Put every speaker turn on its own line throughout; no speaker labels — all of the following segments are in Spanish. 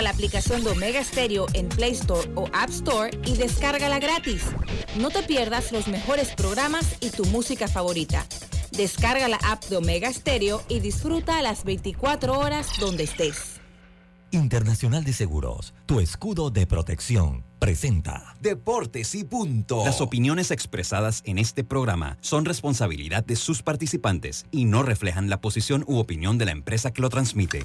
Busca la aplicación de Omega Stereo en Play Store o App Store y descárgala gratis. No te pierdas los mejores programas y tu música favorita. Descarga la app de Omega Stereo y disfruta a las 24 horas donde estés.
Internacional de Seguros, tu escudo de protección, presenta
Deportes y punto.
Las opiniones expresadas en este programa son responsabilidad de sus participantes y no reflejan la posición u opinión de la empresa que lo transmite.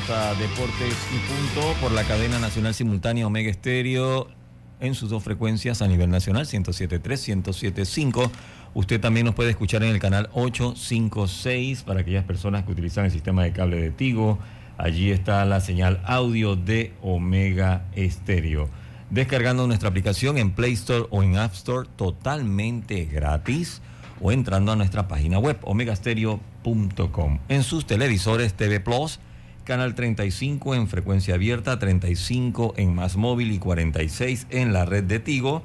Bienvenidos a Deportes y Punto por la cadena nacional simultánea Omega Estéreo en sus dos frecuencias a nivel nacional, 107.3, 107.5. Usted también nos puede escuchar en el canal 856 para aquellas personas que utilizan el sistema de cable de Tigo. Allí está la señal audio de Omega Estéreo. Descargando nuestra aplicación en Play Store o en App Store totalmente gratis o entrando a nuestra página web omegastereo.com. En sus televisores TV Plus, canal 35 en frecuencia abierta, 35 en más móvil y 46 en la red de Tigo.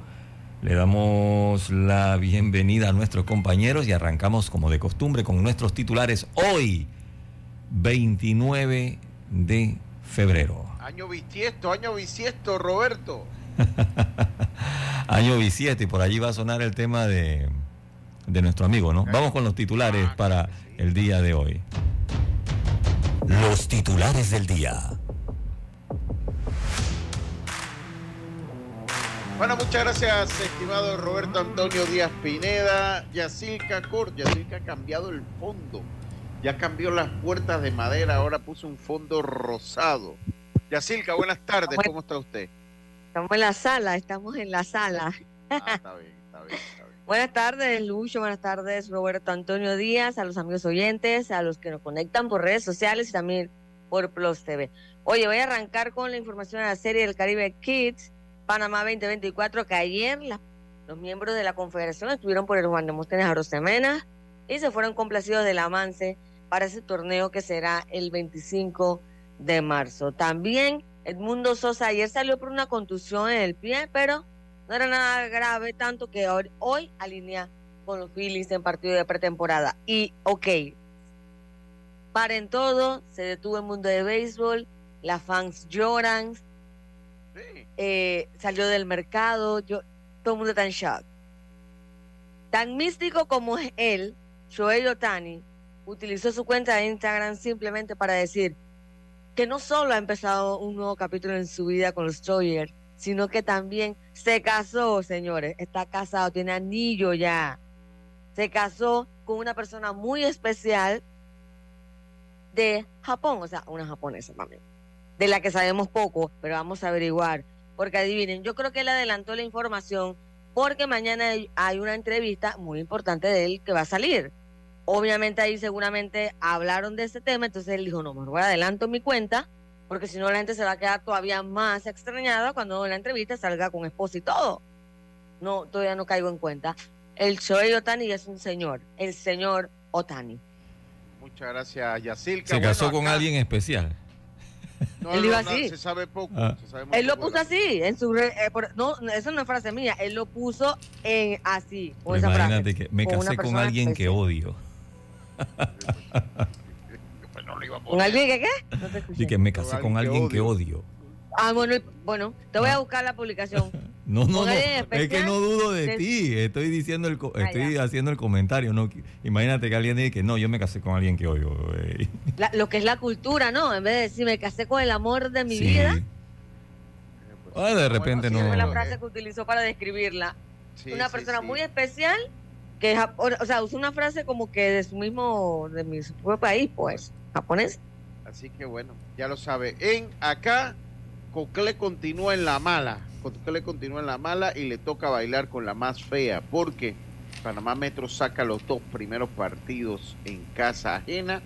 Le damos la bienvenida a nuestros compañeros y arrancamos como de costumbre con nuestros titulares hoy, 29 de febrero.
Año bisiesto, año bisiesto, Roberto.
Año bisiesto y por allí va a sonar el tema de de nuestro amigo, ¿no? Vamos con los titulares para el día de hoy.
Los titulares del día.
Bueno, muchas gracias, estimado Roberto Antonio Díaz Pineda. Yacilca Cort, Yacilca ha cambiado el fondo. Ya cambió las puertas de madera, ahora puso un fondo rosado. Yacilca, buenas tardes, ¿cómo está usted?
Estamos en la sala, estamos en la sala.
Ah, está bien, está bien, está bien.
Buenas tardes, Lucho. Buenas tardes, Roberto Antonio Díaz, a los amigos oyentes, a los que nos conectan por redes sociales y también por Plus TV. Oye, voy a arrancar con la información de la serie del Caribe Kids Panamá 2024, que ayer los miembros de la Confederación estuvieron por el Juan de Móstenes Arosemena y se fueron complacidos del avance para ese torneo que será el 25 de marzo. También Edmundo Sosa ayer salió por una contusión en el pie, pero no era nada grave, tanto que hoy, hoy alinea con los Phillies en partido de pretemporada. Y, ok, paren todo, se detuvo el mundo de béisbol, las fans lloran,
Sí.
eh, salió del mercado, yo, todo el mundo está en shock. Tan místico como es él, Shohei Otani, utilizó su cuenta de Instagram simplemente para decir que no solo ha empezado un nuevo capítulo en su vida con los Dodgers, sino que también se casó, señores, está casado, tiene anillo ya. Se casó con una persona muy especial de Japón, o sea, una japonesa también, de la que sabemos poco, pero vamos a averiguar. Porque adivinen, yo creo que él adelantó la información porque mañana hay- una entrevista muy importante de él que va a salir. Obviamente ahí seguramente hablaron de ese tema, entonces él dijo, no, mejor adelanto mi cuenta, porque si no la gente se va a quedar todavía más extrañada cuando en la entrevista salga con esposa y todo. No, todavía no caigo en cuenta. El Shohei Otani es un señor, el señor Otani.
Muchas gracias, Yacilca.
Se
Bueno,
casó con
acá-
alguien especial.
No,
Él
no,
iba
no,
así.
Se sabe poco.
Ah.
se sabe muy
Él lo
poco
puso así, en su re- eh, por- no, eso no es frase mía, él lo puso en así, con frase.
imagínate que me
con
casé con alguien que odio.
Iba a
¿Con alguien que qué? No te escuché.
Y que me casé con alguien que odio.
Ah, bueno, bueno, te voy a buscar la publicación.
No, no, no. Es que no dudo de
de-
ti. Estoy diciendo el, co-
Ah,
estoy
ya.
haciendo el comentario. No, imagínate que alguien diga que no, yo me casé con alguien que odio. eh.
La- lo que es la cultura, ¿no? En vez de decir me casé con el amor de mi
Sí.
vida,
Ah, de repente
Bueno,
no.
fue la frase que utilizó para describirla.
sí,
una
sí,
persona
sí.
muy especial que, o sea, usó una frase como que de su mismo, de mi su propio país, pues,
Así que bueno, ya lo sabe. En acá, Cocle continúa en la mala. Cocle continúa en la mala y le toca bailar con la más fea. Porque Panamá Metro saca los dos primeros partidos en casa ajena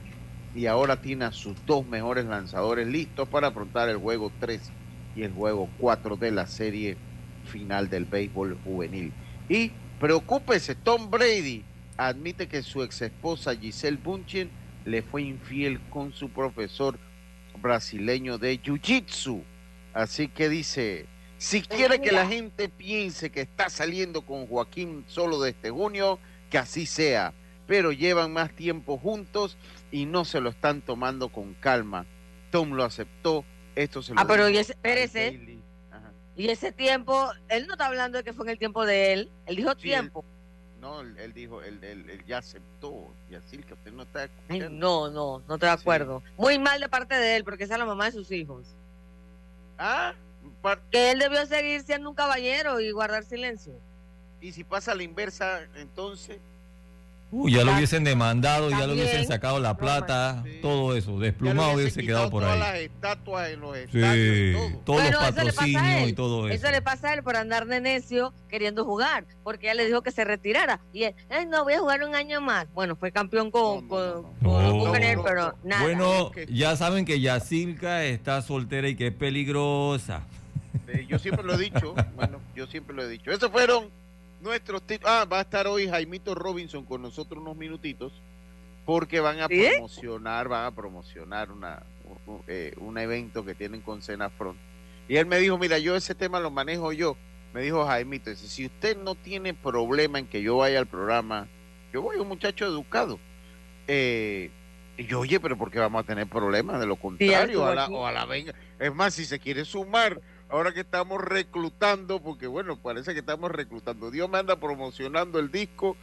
y ahora tiene a sus dos mejores lanzadores listos para afrontar el juego 3 y el juego 4 de la serie final del béisbol juvenil. Y preocúpese, Tom Brady admite que su ex esposa Giselle Bunchen le fue infiel con su profesor brasileño de Jiu-Jitsu. Así que dice, si quiere que la gente piense que está saliendo con Joaquín solo de este junio, que así sea. Pero llevan más tiempo juntos y no se lo están tomando con calma. Tom lo aceptó. Esto se lo
Ah, pero y ese- espérese. Y ese tiempo, él no está hablando de que fue en el tiempo de él, él dijo
Sí,
tiempo.
No, él, dijo, él, él- él ya aceptó. Y así que usted no está
Ay,
escuchando.
no, no, no estoy de
Sí.
acuerdo. Muy mal de parte de él, porque esa es la mamá de sus hijos.
Ah,
Que él debió seguir siendo un caballero y guardar silencio.
y si pasa la inversa, entonces.
Uy, ya lo hubiesen demandado, ya lo hubiesen sacado la plata,
Sí.
todo eso,
ya
desplumado
hubiese
hubiese quedado por
todas
ahí.
las estatuas en los estadios todo.
todos
Bueno,
los patrocinios
él.
y todo eso.
Eso le pasa a él por andar de necio queriendo jugar, porque ella le dijo que se retirara. Y él, "Ay, no, voy a jugar un año más. Bueno, fue campeón con,
No, no, no,
con,
no.
con
No.
Buchanan,
No,
pero
no.
nada.
Bueno, ya saben que Yacilca está soltera y que es peligrosa.
Yo siempre lo he dicho, bueno, yo siempre lo he dicho. Esos fueron nuestros títulos. Ah, va a estar hoy Jaimito Robinson con nosotros unos minutitos porque van a
¿Sí?
promocionar, van a promocionar una, un, eh, un evento que tienen con Senafront. Y él me dijo, mira, yo ese tema lo manejo yo. Me dijo Jaimito, dice, si usted no tiene problema en que yo vaya al programa, yo voy un muchacho educado. Eh, y yo, oye, pero ¿por qué vamos a tener problemas? De lo contrario, a o a la venga. Es más, si se quiere sumar, ahora que estamos reclutando, porque bueno, parece que estamos reclutando. Dios me anda promocionando el disco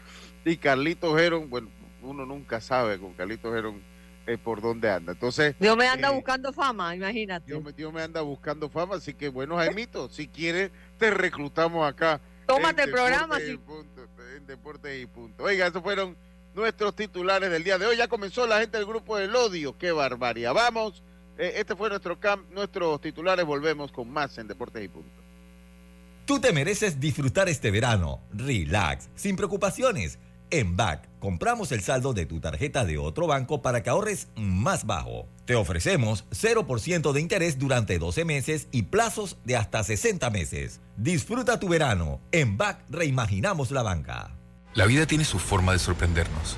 y Carlitos Heron, bueno, uno nunca sabe con Carlitos Heron eh, por dónde anda. Entonces,
Dios me anda
Eh,
buscando fama, imagínate.
Dios me, Dios me anda buscando fama, así que bueno, Jaimito, si quieres, te reclutamos acá.
Tómate el programa. Sí.
punto, en Deportes y punto. Oiga, esos fueron nuestros titulares del día de hoy. Ya comenzó la gente del grupo del odio. Qué barbaridad. Vamos. Eh, este fue nuestro camp, nuestros titulares. Volvemos con más en Deportes y punto.
Tú te mereces disfrutar este verano. Relax, sin preocupaciones. En BAC, compramos el saldo de tu tarjeta de otro banco para que ahorres más bajo. Te ofrecemos 0% de interés durante 12 meses y plazos de hasta 60 meses. Disfruta tu verano. En BAC reimaginamos la banca.
La vida tiene su forma de sorprendernos.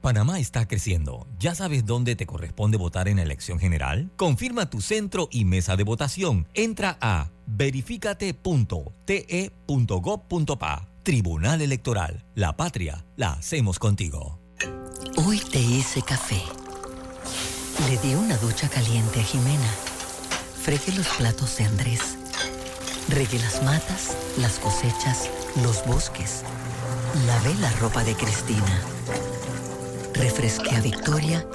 Panamá está creciendo. ¿Ya sabes dónde te corresponde votar en la elección general? Confirma tu centro y mesa de votación. Entra a verificate.te.gov.pa. Tribunal Electoral. La patria la hacemos contigo.
Hoy te hice café. Le di una ducha caliente a Jimena. Fregué los platos de Andrés. Regué las matas, las cosechas, los bosques. Lavé la ropa de Cristina. Refresqué a Victoria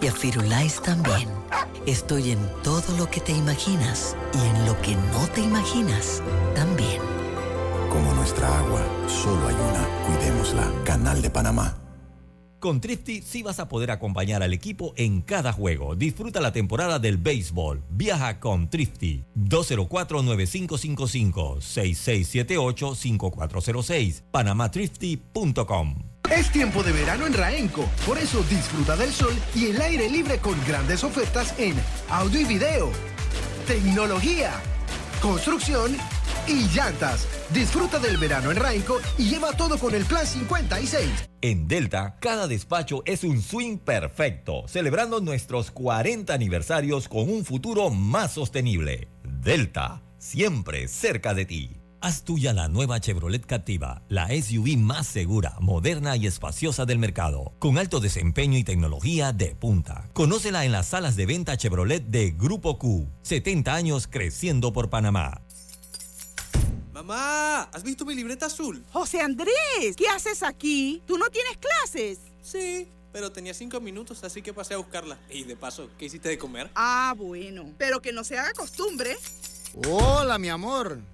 y a Firulais también. Estoy en todo lo que te imaginas y en lo que no te imaginas también.
Como nuestra agua, solo hay una. Cuidémosla. Canal de Panamá.
Con Trifty sí vas a poder acompañar al equipo en cada juego. Disfruta la temporada del béisbol. Viaja con Trifty. 204-9555-6678-5406. panamatrifty.com.
Es tiempo de verano en Raenco, por eso disfruta del sol y el aire libre con grandes ofertas en audio y video, tecnología, construcción y llantas. Disfruta del verano en Raenco y lleva todo con el plan 56.
En Delta, cada despacho es un swing perfecto, celebrando nuestros 40 aniversarios con un futuro más sostenible. Delta, siempre cerca de ti. Haz tuya la nueva Chevrolet Captiva, la SUV más segura, moderna y espaciosa del mercado, con alto desempeño y tecnología de punta. Conócela en las salas de venta Chevrolet de Grupo Q. 70 años creciendo por Panamá.
Mamá, ¿has visto mi libreta azul?
José Andrés, ¿qué haces aquí? ¿Tú no tienes clases?
Sí, pero tenía cinco minutos, así que pasé a buscarla. Y de paso, ¿qué hiciste de comer?
Ah, bueno. Pero que no se haga costumbre.
Hola, mi amor.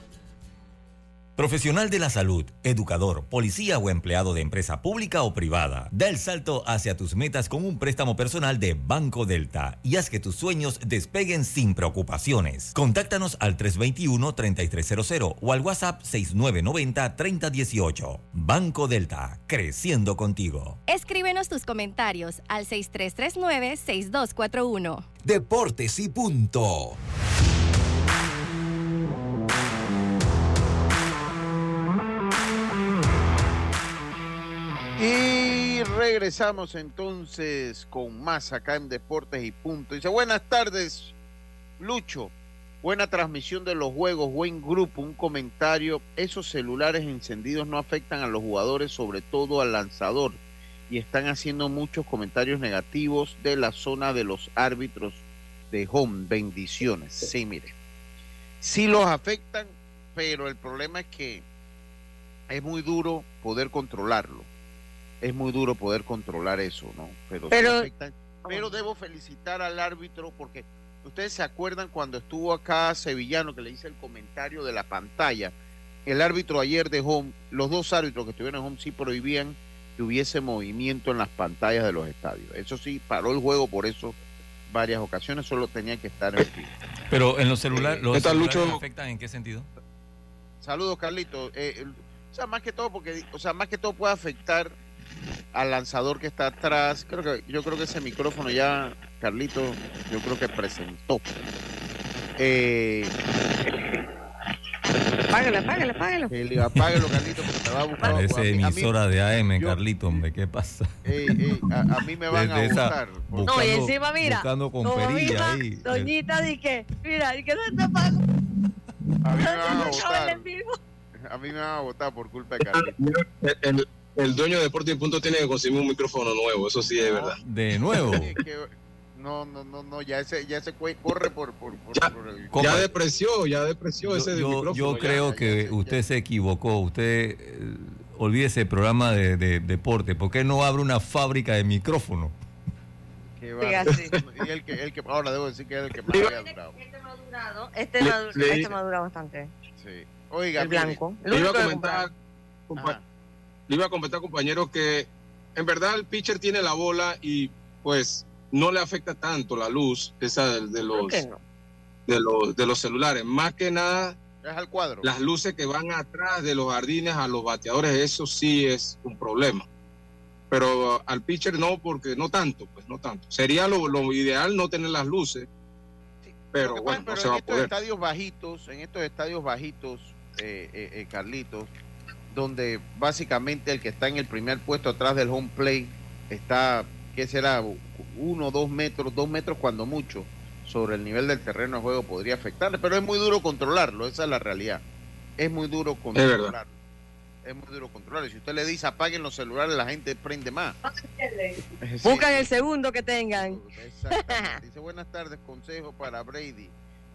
Profesional de la salud, educador, policía o empleado de empresa pública o privada. Da el salto hacia tus metas con un préstamo personal de Banco Delta y haz que tus sueños despeguen sin preocupaciones. Contáctanos al 321-3300 o al WhatsApp 6990-3018. Banco Delta, creciendo contigo.
Escríbenos tus comentarios al 6339-6241.
Deportes y punto.
Y regresamos entonces con más acá en Deportes y Punto. Dice, buenas tardes, Lucho. Buena transmisión de los juegos, buen grupo, un comentario. Esos celulares encendidos no afectan a los jugadores, sobre todo al lanzador. Y están haciendo muchos comentarios negativos de la zona de los árbitros de home. Bendiciones. Sí, mire. Sí los afectan, pero el problema es que es muy duro poder controlarlo es muy duro poder controlar eso, ¿no? Pero,
Pero-
afectan. pero debo felicitar al árbitro porque ustedes se acuerdan cuando estuvo acá Sevillano que le hice el comentario de la pantalla. El árbitro ayer de home, los dos árbitros que estuvieron en home sí prohibían que hubiese movimiento en las pantallas de los estadios. Eso sí, paró el juego por eso varias ocasiones, solo tenía que estar en pie.
Pero en los los
¿Qué tal,
celulares
Lucho?
afectan en qué sentido?
Saludos, Carlito. Eh, o sea, más que todo porque, o sea, más que todo puede afectar al lanzador que está atrás. Creo que yo creo que ese micrófono ya, Carlito, yo creo que presentó. Eh, que le apáguelo, Carlito, porque me va a buscar.
Parece
a mí- a mí-
emisora de AM,
yo-
Carlito, hombre, ¿qué pasa?
eh, eh, a, a mí me van
Desde
a
esa-
buscar.
buscando-
No, y encima, mira.
buscando con
como
perilla
misma
ahí.
Doñita, di que, mira, di que no te pago.
A mí me van a votar.
en vivo.
A mí me van a votar por culpa de Carlito.
El, el- el dueño de Deportes y Punto tiene que conseguir un micrófono nuevo, eso sí es verdad.
De nuevo.
No, no, no, no, ya ese, ya ese corre por, por, por, por el-
Ya depreció, ya depreció ese
Yo, yo-
micrófono.
yo
ya.
creo que usted se equivocó. Usted eh, olvide ese programa de, de deporte. ¿Por qué no abre una fábrica de micrófonos?
Qué
así.
Y el que, el que, ahora debo decir que es el que más había durado.
Este, me ha du-
le-
este me ha durado bastante.
Sí. Oiga,
el
mire,
blanco. El
Le iba a
que
comentar, le iba a comentar, compañero, que en verdad el pitcher tiene la bola y pues no le afecta tanto la luz esa de, de los,
no?
de los de los celulares. Más que nada,
es al cuadro.
las luces que van atrás de los jardines a los bateadores, eso sí es un problema. Pero al pitcher no, porque no tanto, pues no tanto. Sería lo, lo ideal no tener las luces, pero bueno,
pasa,
no se va
en
a
estos
poder.
estadios bajitos, en estos estadios bajitos, eh, eh, eh, Carlitos, donde básicamente el que está en el primer puesto atrás del home play está, ¿qué será? Uno, dos metros, dos metros cuando mucho sobre el nivel del terreno de juego podría afectarle, pero es muy duro controlarlo, esa es la realidad. Es muy duro controlarlo. Es muy duro controlarlo. Si usted le dice apaguen los celulares, la gente prende más. Sí.
Buscan el segundo que tengan.
Exactamente. Dice, buenas tardes, consejo para Brady.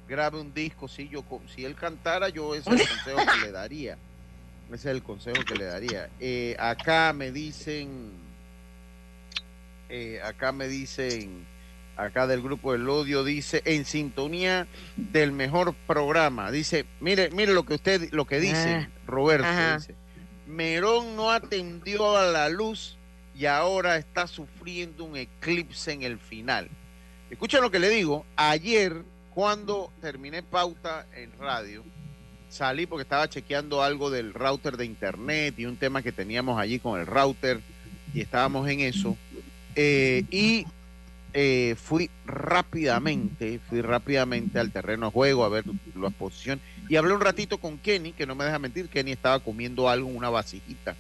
Grabe un disco, si yo co- si él cantara, yo ese es el consejo que le daría. Ese es el consejo que le daría. Eh, acá me dicen, eh, acá me dicen, acá del grupo del odio, dice, en sintonía del mejor programa. Dice, mire, mire lo que usted, lo que dice,
Ah,
Roberto,
ajá.
dice. Merón no atendió a la luz y ahora está sufriendo un eclipse en el final. Escuchen lo que le digo. Ayer, cuando terminé pauta en radio, salí porque estaba chequeando algo del router de internet y un tema que teníamos allí con el router y estábamos en eso. Eh, y eh, fui rápidamente, fui rápidamente al terreno de juego a ver la exposición y hablé un ratito con Kenny, que no me deja mentir, Kenny estaba comiendo algo en una vasijita.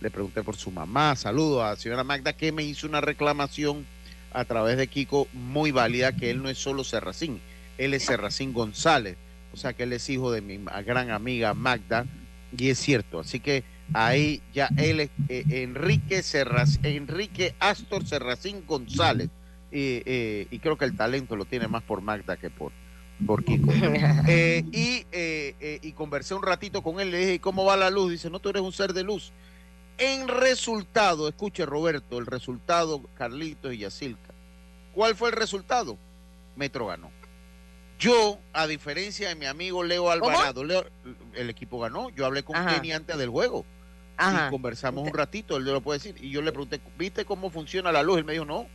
Le pregunté por su mamá, saludo a la señora Magda que me hizo una reclamación a través de Kiko muy válida que él no es solo Serracín, él es Serracín González, o sea que él es hijo de mi gran amiga Magda y es cierto, así que ahí ya él es eh, Enrique Serrac- Enrique Astor Serracín González y, eh, y creo que el talento lo tiene más por Magda que por por Kiko. Eh, y, eh, y conversé un ratito con él, le dije, ¿y cómo va la luz? Dice, no, tú eres un ser de luz. En resultado, escuche Roberto, el resultado, Carlitos y Yacilca. ¿Cuál fue el resultado? Metro ganó. Yo, a diferencia de mi amigo Leo Alvarado, Leo- el equipo ganó. Yo hablé con. Kenny antes del juego.
Ajá.
Y conversamos un ratito, él lo puede decir. Y yo le pregunté, ¿viste cómo funciona la luz? Él me dijo, no,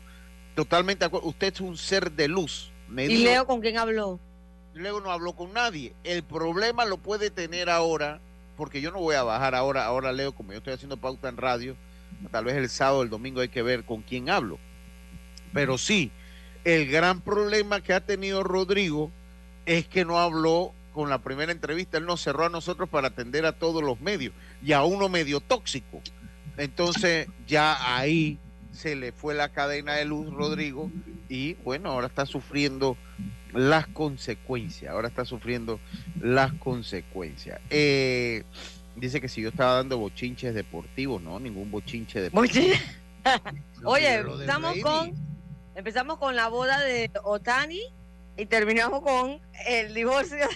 totalmente de acuerdo. Usted es un ser de luz. Me
¿Y
dijo-
Leo con quién habló?
Leo no habló con nadie. El problema lo puede tener ahora, porque yo no voy a bajar ahora, ahora Leo, como yo estoy haciendo pauta en radio, tal vez el sábado, el domingo hay que ver con quién hablo. Pero sí, el gran problema que ha tenido Rodrigo es que no habló con la primera entrevista, él nos cerró a nosotros para atender a todos los medios y a uno medio tóxico. Entonces ya ahí se le fue la cadena de luz Rodrigo y bueno, ahora está sufriendo las consecuencias, ahora está sufriendo las consecuencias. Eh, dice que si yo estaba dando bochinches deportivos, no, ningún bochinche deportivo.
Oye, estamos con, empezamos con la boda de Otani y terminamos con el divorcio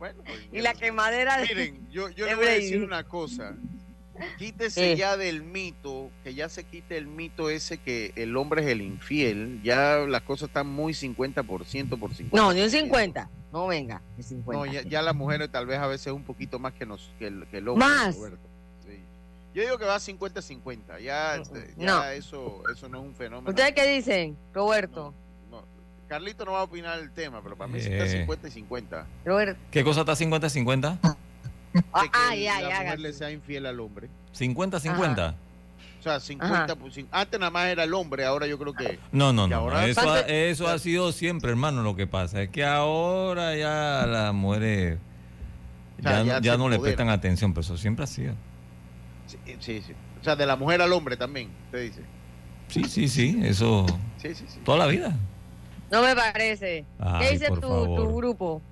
y la quemadera de,
Miren, yo, yo
de
le voy a decir una cosa. Quítese
Eh.
ya del mito, que ya se quite el mito ese que el hombre es el infiel. Ya las cosas están muy 50% por 50.
No, ni un 50. No, venga, ni 50.
No, ya, ya las mujeres tal vez a veces un poquito más que, nos, que, el, que el hombre.
Más.
Roberto. Yo digo que va 50-50. Ya, este, ya
No.
eso, eso no es un fenómeno.
¿Ustedes qué dicen, Roberto?
No, Carlito no va a opinar el tema, pero para mí sí
Eh.
está 50 y 50.
Roberto.
¿Qué cosa está 50-50?
Ah,
que
ay,
la mujer
hágase.
le sea infiel al hombre.
50-50.
O sea, 50 por cin- Antes nada más era el hombre, ahora yo creo que.
No, no,
que
no.
ahora-
Eso, ha,
¿Cuánto-
eso ha sido siempre, hermano. Lo que pasa es que ahora ya las mujeres
O sea,
ya,
ya
no- ya le prestan atención, pero eso siempre ha sido.
Sí, sí, sí. O sea, de la mujer al hombre también, usted dice.
Sí, sí, sí. Eso
Sí, sí, sí.
toda la vida.
No me parece.
Ay,
¿Qué dice
por
tu,
favor.
tu grupo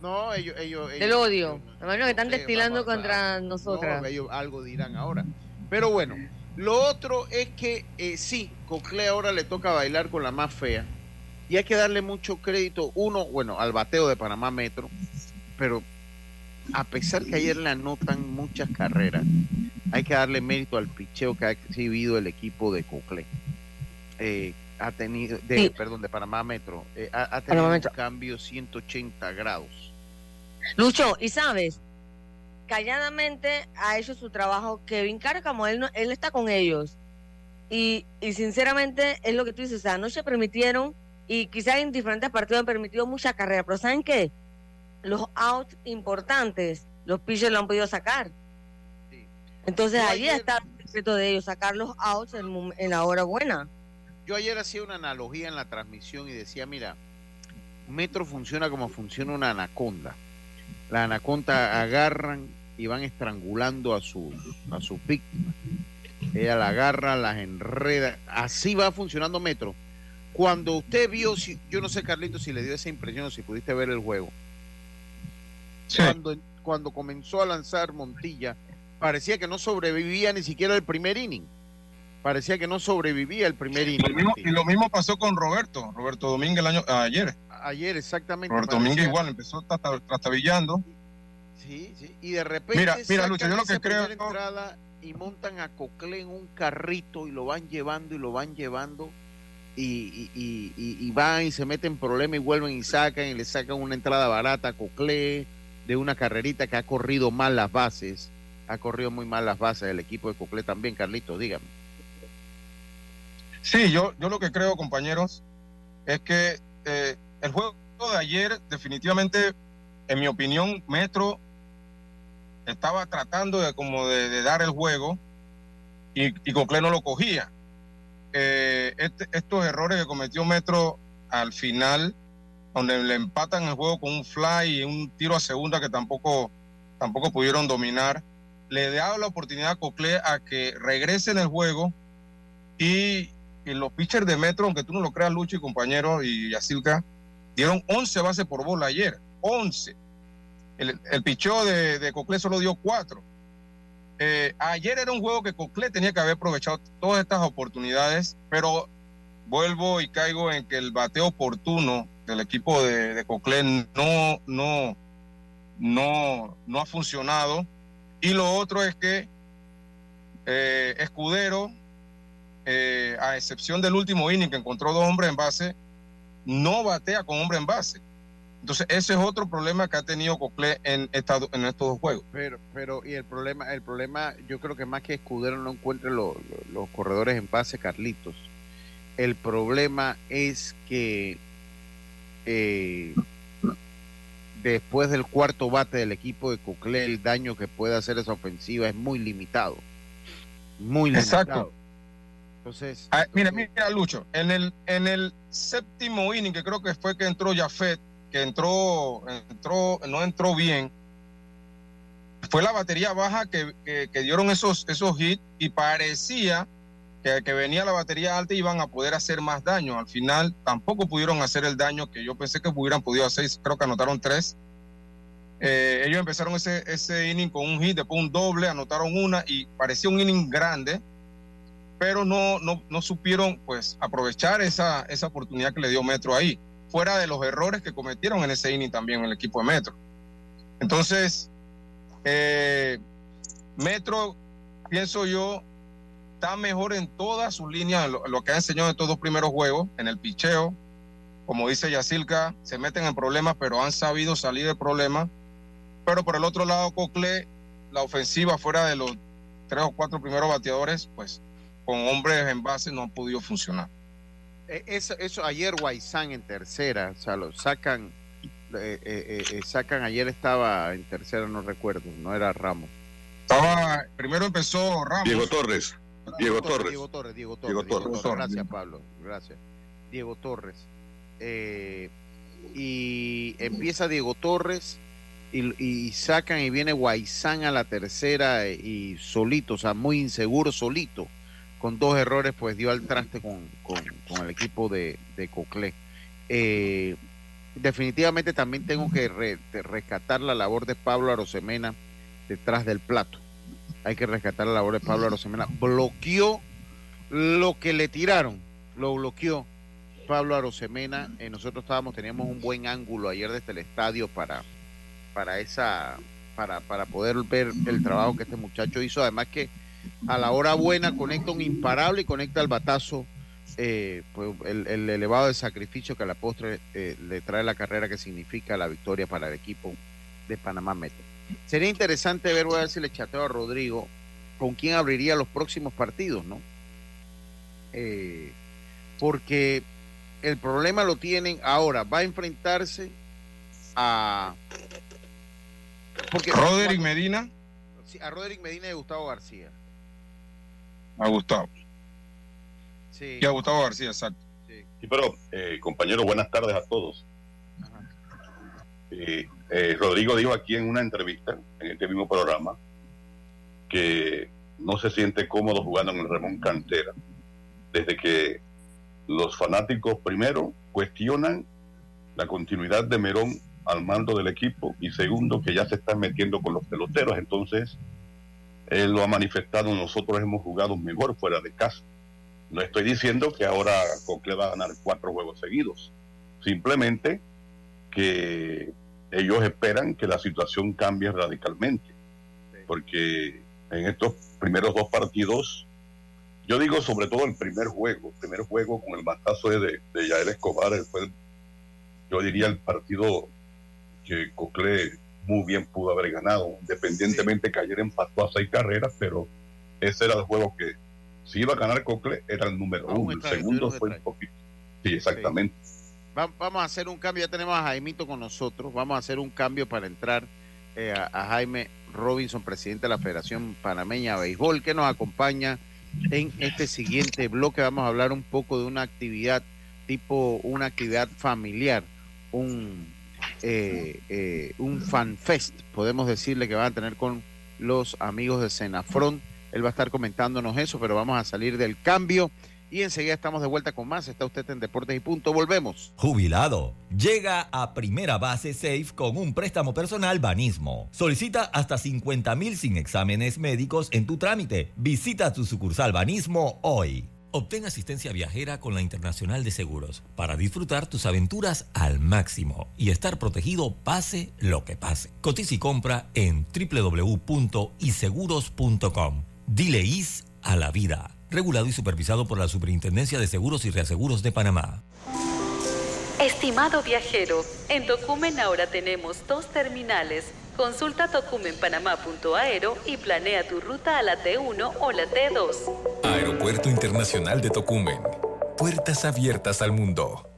No, ellos. ellos,
del
ellos-
odio? Hermano, que están
sé,
destilando contra nosotras.
No, ellos algo dirán ahora. Pero bueno, lo otro es que eh, sí, Cocle ahora le toca bailar con la más fea. Y hay que darle mucho crédito, uno, bueno, al bateo de Panamá Metro, pero a pesar que ayer le anotan muchas carreras, hay que darle mérito al picheo que ha exhibido el equipo de Cocle. Eh, ha tenido, de,
Sí.
perdón, de Panamá Metro, eh, ha, tenido un
Metro.
cambio 180 grados.
Lucho, y sabes, calladamente ha hecho su trabajo Kevin Cárcamo, él, no- él está con ellos. Y, y sinceramente es lo que tú dices, o sea, anoche permitieron, y quizás en diferentes partidos han permitido mucha carrera, pero ¿saben qué? Los outs importantes, los pitchers lo han podido sacar. Entonces ahí
ayer-
está el secreto de ellos, sacar los outs en, en la hora buena.
Yo ayer hacía una analogía en la transmisión y decía, mira, Metro funciona como funciona una anaconda. La anaconda agarran y van estrangulando a su, a su víctima. Ella la agarra, las enreda. Así va funcionando Metro. Cuando usted vio, si, yo no sé, Carlito, si le dio esa impresión o si pudiste ver el juego. Cuando, cuando comenzó a lanzar Montilla, parecía que no sobrevivía ni siquiera el primer inning. Parecía que no sobrevivía el primer
Lo
inning.
mismo- y lo mismo pasó con Roberto, Roberto Domínguez el año, ayer.
Ayer, exactamente.
Roberto
parecía-
Domínguez igual empezó trasta- trastabillando.
Sí, sí. Y de repente.
Mira, mira, Lucho, yo lo que creo-
entrada y montan a Cocle en un carrito y lo van llevando y lo van llevando. Y, y, y- van y se meten problemas y vuelven y sacan y le sacan una entrada barata a Cocle de una carrerita que ha corrido mal las bases. Ha corrido muy mal las bases el equipo de Cocle también, Carlito, dígame.
Sí, yo, yo lo que creo, compañeros, es que eh, el juego de ayer, definitivamente, en mi opinión, Metro estaba tratando de como de, dar el juego y, y Cocle no lo cogía. Eh, este- estos errores que cometió Metro al final, donde le empatan el juego con un fly y un tiro a segunda que tampoco, tampoco pudieron dominar, le da la oportunidad a Cocle a que regrese en el juego y, los pitchers de Metro, aunque tú no lo creas, Lucho y compañero y Yacilca, dieron 11 bases por bola ayer, 11. El, el de, de Cocle solo dio 4. Eh, ayer era un juego que Cocle tenía que haber aprovechado todas estas oportunidades, pero vuelvo y caigo en que el bateo oportuno del equipo de, de Cocle no, no, no, no ha funcionado. Y lo otro es que eh, Escudero, eh, a excepción del último inning que encontró dos hombres en base, no batea con hombre en base. Entonces, ese es otro problema que ha tenido Cocle en, esta, en estos dos juegos.
Pero, pero, y el problema, el problema, yo creo que más que Escudero no encuentre lo- lo- los corredores en base, Carlitos. El problema es que eh, después del cuarto bate del equipo de Cocle, el daño que puede hacer esa ofensiva es muy limitado. Muy limitado.
Exacto.
Entonces,
Ah, mira, mira, Lucho, en el, en el séptimo inning, que creo que fue que entró Jafet, que entró, entró, no entró bien, fue la batería baja que, que- que dieron esos, esos hits y parecía que, que venía la batería alta iban a poder hacer más daño. Al final tampoco pudieron hacer el daño que yo pensé que hubieran podido hacer, creo que anotaron tres. Eh, ellos empezaron ese, ese inning con un hit, después un doble, anotaron una y parecía un inning grande, pero no, no, no supieron pues aprovechar esa, esa oportunidad que le dio Metro ahí, fuera de los errores que cometieron en ese inning también el equipo de Metro. Entonces, eh, Metro, pienso yo, está mejor en todas sus líneas, lo, lo que ha enseñado en estos dos primeros juegos, en el picheo, como dice Yacilca, se meten en problemas, pero han sabido salir del problema. Pero por el otro lado, Cocle, la ofensiva fuera de los tres o cuatro primeros bateadores, pues con hombres en base no han podido funcionar.
Eh, Eso, eso ayer Guaizán en tercera, o sea, lo sacan, eh, eh, eh, sacan, ayer estaba en tercera, no recuerdo, no era Ramos.
Estaba, primero empezó Ramos.
Diego Torres. Diego Torres.
Diego Torres, Diego Torres,
Diego
Diego
Torres.
Gracias, Pablo, gracias. Diego Torres. Eh, y empieza Diego Torres y, y sacan y viene Guaizán a la tercera eh, y solito, o sea, muy inseguro solito. Con dos errores, pues dio al traste con, con- con el equipo de, de Coclé. Eh, definitivamente también tengo que re- rescatar la labor de Pablo Arosemena detrás del plato. Hay que rescatar la labor de Pablo Arosemena. Bloqueó lo que le tiraron, lo bloqueó Pablo Arosemena. Eh, nosotros estábamos, teníamos un buen ángulo ayer desde el estadio para, para esa, para, para poder ver el trabajo que este muchacho hizo. Además que a la hora buena conecta un imparable y conecta el batazo, eh, pues el, el elevado de sacrificio que a la postre eh, le trae la carrera que significa la victoria para el equipo de Panamá Metro. Sería interesante ver, voy a ver si le chateo a Rodrigo, con quién abriría los próximos partidos, ¿no? Eh, porque el problema lo tienen ahora, va a enfrentarse a... Porque
Roderick Medina.
Sí, a Roderick Medina y a Gustavo García.
A Gustavo.
Sí.
Y a Gustavo García, exacto.
Sí, pero, eh, compañeros, buenas tardes a todos. Eh, eh, Rodrigo dijo aquí en una entrevista, en este mismo programa, que no se siente cómodo jugando en el Ramón Cantera, desde que los fanáticos primero cuestionan la continuidad de Merón al mando del equipo y segundo que ya se están metiendo con los peloteros, entonces él lo ha manifestado, nosotros hemos jugado mejor fuera de casa. No estoy diciendo que ahora Cocle va a ganar cuatro juegos seguidos. Simplemente que ellos esperan que la situación cambie radicalmente. Porque en estos primeros dos partidos, yo digo sobre todo el primer juego, el primer juego con el batazo de, de Yael Escobar, fue, yo diría, el partido que Cocle muy bien pudo haber ganado, independientemente que ayer empató a seis carreras, pero ese era el juego que si iba a ganar Cocle era el número uno, el segundo
un
fue un poquito. Sí, exactamente.
Vamos a hacer un cambio, ya tenemos a Jaimito con nosotros, vamos a hacer un cambio para entrar eh, a, Jaime Robinson, presidente de la Federación Panameña de Béisbol, que nos acompaña en este siguiente bloque. Vamos a hablar un poco de una actividad tipo, una actividad familiar, un, eh, eh, un fan fest, podemos decirle que van a tener con los amigos de Senafront. Él va a estar comentándonos eso, pero vamos a salir del cambio y enseguida estamos de vuelta con más. Está usted en Deportes y Punto. Volvemos.
Jubilado. Llega a primera base Safe con un préstamo personal Banismo. Solicita hasta 50 mil sin exámenes médicos en tu trámite. Visita tu sucursal Banismo hoy. Obtén asistencia viajera con la Internacional de Seguros para disfrutar tus aventuras al máximo y estar protegido pase lo que pase. Cotiza y compra en www.iseguros.com. Dile is a la vida. Regulado y supervisado por la Superintendencia de Seguros y Reaseguros de Panamá.
Estimado viajero, en Tocumen ahora tenemos dos terminales. Consulta tocumenpanamá.aero y planea tu ruta a la T1 o la T2.
Aeropuerto Internacional de Tocumen. Puertas abiertas al mundo.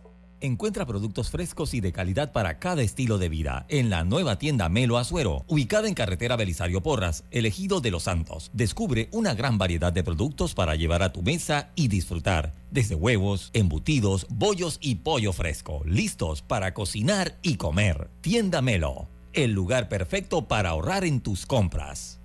Encuentra productos frescos y de calidad para cada estilo de vida en la nueva tienda Melo Azuero, ubicada en carretera Belisario Porras, elegido de Los Santos. Descubre una gran variedad de productos para llevar a tu mesa y disfrutar, desde huevos, embutidos, bollos y pollo fresco, listos para cocinar y comer. Tienda Melo, el lugar perfecto para ahorrar en tus compras.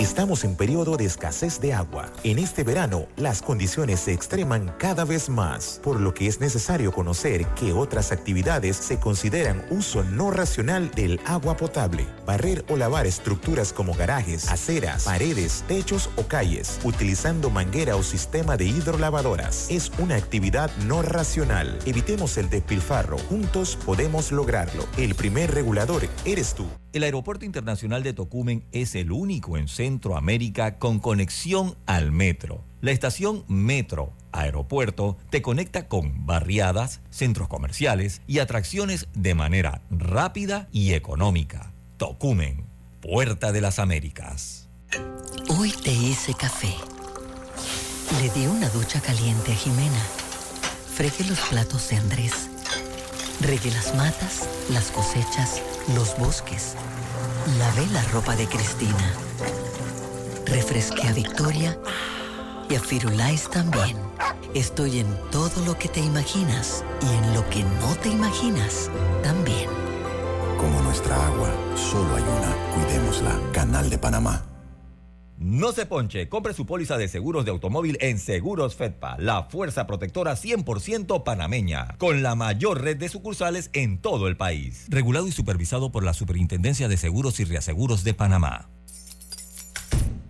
Estamos en periodo de escasez de agua. En este verano, las condiciones se extreman cada vez más, por lo que es necesario conocer que otras actividades se consideran uso no racional del agua potable. Barrer o lavar estructuras como garajes, aceras, paredes, techos o calles, utilizando manguera o sistema de hidrolavadoras, es una actividad no racional. Evitemos el despilfarro. Juntos podemos lograrlo. El primer regulador eres tú.
El Aeropuerto Internacional de Tocumen es el único en Centroamérica con conexión al metro. La estación Metro Aeropuerto te conecta con barriadas, centros comerciales y atracciones de manera rápida y económica. Tocumen, Puerta de las Américas.
Hoy te hice café. Le di una ducha caliente a Jimena. Fregué los platos de Andrés. Regué las matas, las cosechas, los bosques. Lavé la ropa de Cristina. Refresqué a Victoria y a Firulais también. Estoy en todo lo que te imaginas y en lo que no te imaginas también.
Como nuestra agua, solo hay una. Cuidémosla. Canal de Panamá.
No se ponche, compre su póliza de seguros de automóvil en Seguros Fedpa, la fuerza protectora 100% panameña, con la mayor red de sucursales en todo el país. Regulado y supervisado por la Superintendencia de Seguros y Reaseguros de Panamá.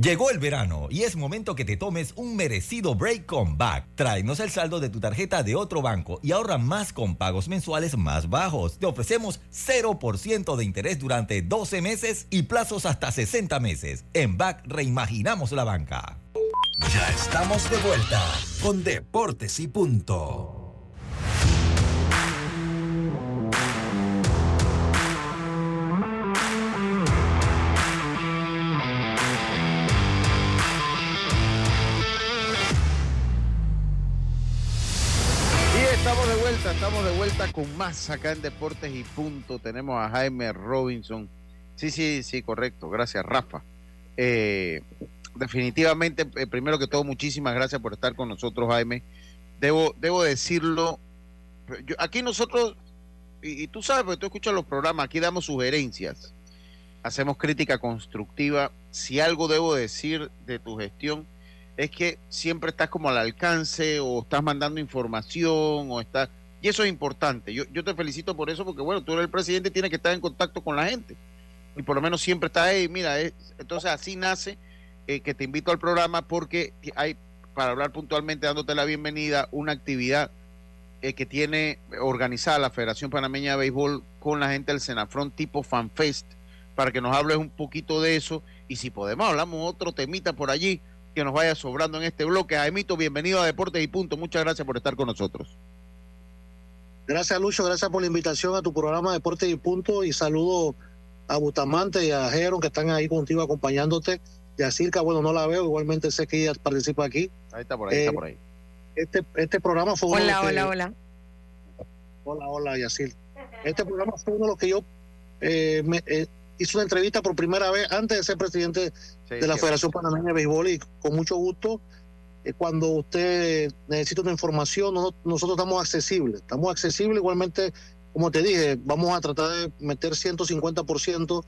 Llegó el verano y es momento que te tomes un merecido break con Back. Tráenos el saldo de tu tarjeta de otro banco y ahorra más con pagos mensuales más bajos. Te ofrecemos 0% de interés durante 12 meses y plazos hasta 60 meses. En Back reimaginamos la banca.
Ya estamos de vuelta con Deportes y Punto.
Con más acá en Deportes y Punto. Tenemos a Jaime Robinson. Sí, sí, sí, correcto. Gracias, Rafa. Eh, definitivamente, eh, primero que todo, muchísimas gracias por estar con nosotros, Jaime. Debo, debo decirlo, yo- aquí nosotros, y, y tú sabes, porque tú escuchas los programas, aquí damos sugerencias, hacemos crítica constructiva. Si algo debo decir de tu gestión, es que siempre estás como al alcance o estás mandando información o estás... Y eso es importante. Yo, te felicito por eso porque, bueno, tú eres el presidente y tienes que estar en contacto con la gente. Y por lo menos siempre estás ahí. Mira, es- entonces así nace eh, que te invito al programa porque hay, para hablar puntualmente, dándote la bienvenida, una actividad eh, que tiene organizada la Federación Panameña de Béisbol con la gente del Senafront tipo FanFest, para que nos hables un poquito de eso y si podemos hablamos otro temita por allí que nos vaya sobrando en este bloque. Jaimito, bienvenido a Deportes y Punto. Muchas gracias por estar con nosotros.
Gracias, Lucho. Gracias por la invitación a tu programa Deportes y Punto. Y saludo a Bustamante y a Jeron que están ahí contigo acompañándote. Y a Circa, bueno, no la veo. Igualmente sé que ella participa aquí.
Ahí está por ahí, está por ahí.
Este, este programa fue uno
Hola,
de los que-
hola, hola.
Hola, hola, Yacir. Este programa fue uno de los que yo eh, me, eh, hice una entrevista por primera vez antes de ser presidente de la
cierto.
Federación Panameña de Béisbol y con mucho gusto. Eh, cuando usted necesita una información, no- nosotros estamos accesibles. Estamos accesibles igualmente, como te dije, vamos a tratar de meter 150%.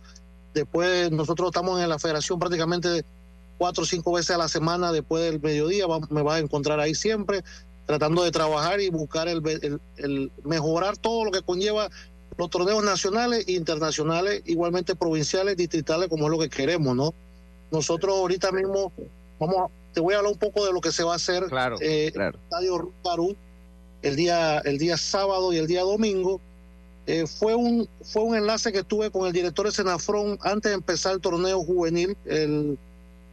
Después nosotros estamos en la federación prácticamente cuatro o cinco veces a la semana después del mediodía. me vas a encontrar ahí siempre tratando de trabajar y buscar el mejorar todo lo que conlleva los torneos nacionales e internacionales, igualmente provinciales, distritales, como es lo que queremos, ¿no? Nosotros ahorita mismo vamos a, te voy a hablar un poco de lo que se va a hacer
Claro,
eh, en el Estadio Rucaru el día, el día sábado y el día domingo. Eh, fue un fue un enlace que tuve con el director de Senafrón antes de empezar el torneo juvenil, el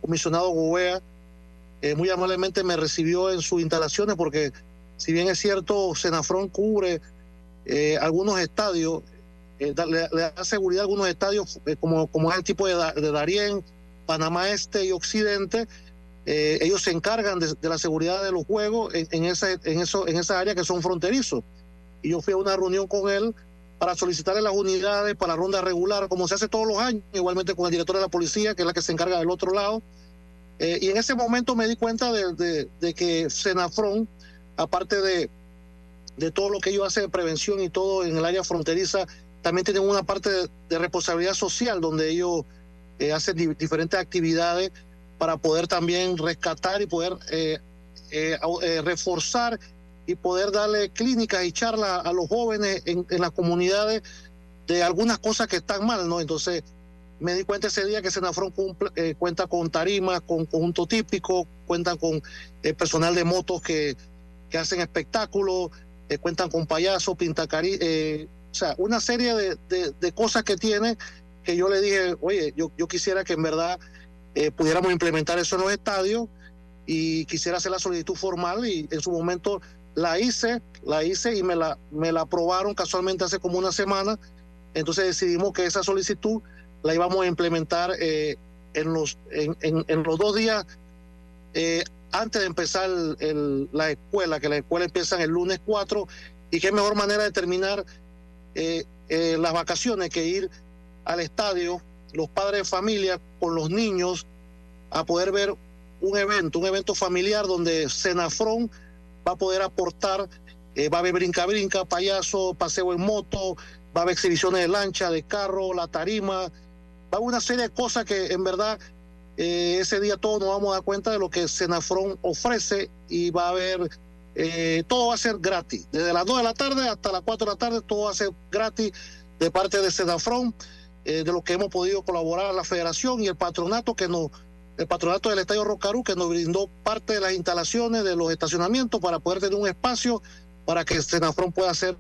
comisionado Gobea, eh, muy amablemente me recibió en sus instalaciones porque si bien es cierto, Senafrón cubre eh, algunos estadios, eh, da- le, le da seguridad a algunos estadios eh, como, como es el tipo de, de Darién, Panamá Este y Occidente, eh, ellos se encargan de, de la seguridad de los juegos en, en, esa, en, eso, en esa área que son fronterizos. Y yo fui a una reunión con él para solicitarle las unidades para la ronda regular, como se hace todos los años, igualmente con el director de la policía, que es la que se encarga del otro lado. Eh, y en ese momento me di cuenta de, de- de que Senafrón, aparte de, de todo lo que ellos hacen de prevención y todo en el área fronteriza, también tienen una parte de responsabilidad social donde ellos eh, hacen di- diferentes actividades para poder también rescatar y poder eh, eh, eh, reforzar y poder darle clínicas y charlas a los jóvenes en, las comunidades de algunas cosas que están mal, ¿no? Entonces, me di cuenta ese día que Senafrón cumple- cuenta con tarimas, con conjunto típico, cuentan con personal de motos que, que hacen espectáculos, cuentan con payasos, pintacari, eh, o sea, una serie de, de- de cosas que tiene que yo le dije, oye, yo, yo quisiera que en verdad eh, pudiéramos implementar eso en los estadios y quisiera hacer la solicitud formal y en su momento la hice, la hice y me la, me la aprobaron casualmente hace como una semana. Entonces decidimos que esa solicitud la íbamos a implementar eh, en, los, en, en- en los dos días eh, antes de empezar la escuela, que la escuela empieza el lunes 4 y qué mejor manera de terminar eh, las vacaciones que ir al estadio, los padres de familia con los niños a poder ver un evento, un evento familiar donde Senafrón va a poder aportar, eh, va a haber brinca-brinca, payaso, paseo en moto, va a haber exhibiciones de lancha, de carro, la tarima, va a haber una serie de cosas que en verdad eh, ese día todos nos vamos a dar cuenta de lo que Senafrón ofrece y va a haber, eh, todo va a ser gratis, desde las 2 de la tarde hasta las 4 de la tarde, todo va a ser gratis de parte de Senafrón, eh, de lo que hemos podido colaborar la federación y el patronato que nos el patronato del Estadio Rocarú que nos brindó parte de las instalaciones de los estacionamientos para poder tener un espacio para que Senafrón pueda hacer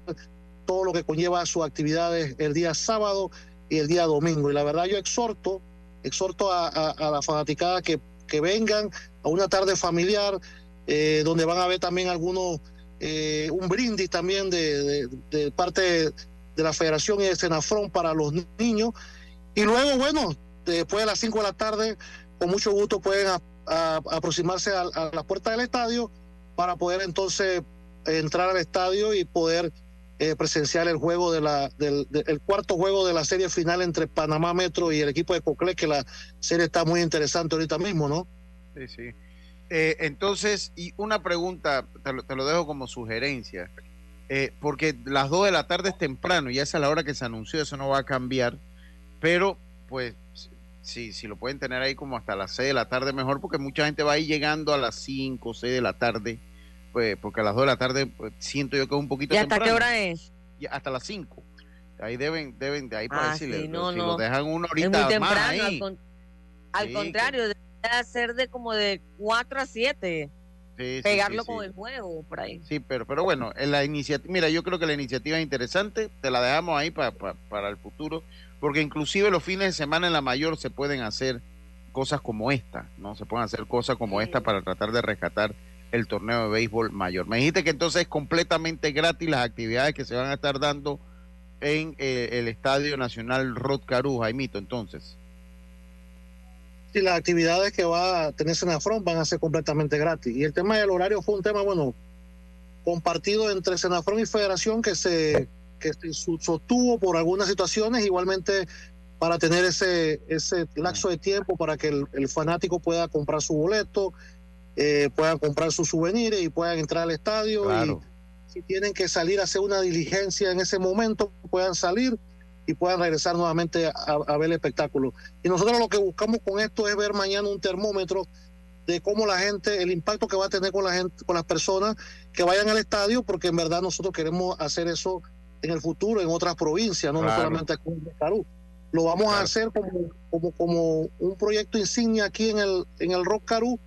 todo lo que conlleva sus actividades el día sábado y el día domingo. Y la verdad yo exhorto, exhorto a, a- a la fanaticada que, que vengan a una tarde familiar eh, donde van a ver también algunos, eh, un brindis también de, de- de parte de, la federación y de Senafrón para los niños. Y luego, bueno, después de las 5 de la tarde, con mucho gusto pueden aproximarse a, a la puerta del estadio para poder entonces entrar al estadio y poder eh, presenciar el juego de la del, de- el cuarto juego de la serie final entre Panamá Metro y el equipo de Coclé, que la serie está muy interesante ahorita mismo, ¿no?
Sí, sí. Eh, entonces, y una pregunta, te lo, te lo dejo como sugerencia, eh, porque las 2 de la tarde es temprano, y esa es la hora que se anunció, eso no va a cambiar, pero pues si, si lo pueden tener ahí como hasta las 6 de la tarde mejor, porque mucha gente va a ir llegando a las 5 o 6 de la tarde, pues porque a las 2 de la tarde pues, siento yo que es un poquito
¿Y hasta qué
temprano.
hora es?
Y hasta las 5. Ahí deben, deben, de ahí para
Ah, sí, no,
si
no.
lo dejan una
Es
horita
muy
más
temprano,
ahí.
al, con- al
Sí,
contrario, debe ser de como de 4 a 7,
Sí,
pegarlo
sí,
con el juego por ahí.
Sí, pero, pero bueno, en la iniciativa, mira, yo creo que la iniciativa es interesante, te la dejamos ahí pa- pa- para el futuro, porque inclusive los fines de semana en la mayor se pueden hacer cosas como esta, ¿no? Se pueden hacer cosas como esta para tratar de rescatar el torneo de béisbol mayor. Me dijiste que entonces es completamente gratis las actividades que se van a estar dando en eh, el Estadio Nacional Rod Caru, Jaimito, entonces.
Sí, las actividades que va a tener Senafrón van a ser completamente gratis. Y el tema del horario fue un tema, bueno, compartido entre Senafrón y Federación que se, que se sostuvo por algunas situaciones, igualmente para tener ese, ese lapso de tiempo para que el, fanático pueda comprar su boleto, eh, pueda comprar sus souvenirs y puedan entrar al estadio. Y si tienen que salir a hacer una diligencia en ese momento, puedan salir y puedan regresar nuevamente a, ver el espectáculo. Y nosotros lo que buscamos con esto es ver mañana un termómetro de cómo la gente, el impacto que va a tener con la gente, con las personas que vayan al estadio, porque en verdad nosotros queremos hacer eso en el futuro en otras provincias, no, solamente aquí en Perú. Lo vamos a hacer como, como, como un proyecto insignia aquí en el, en el Rock Carú,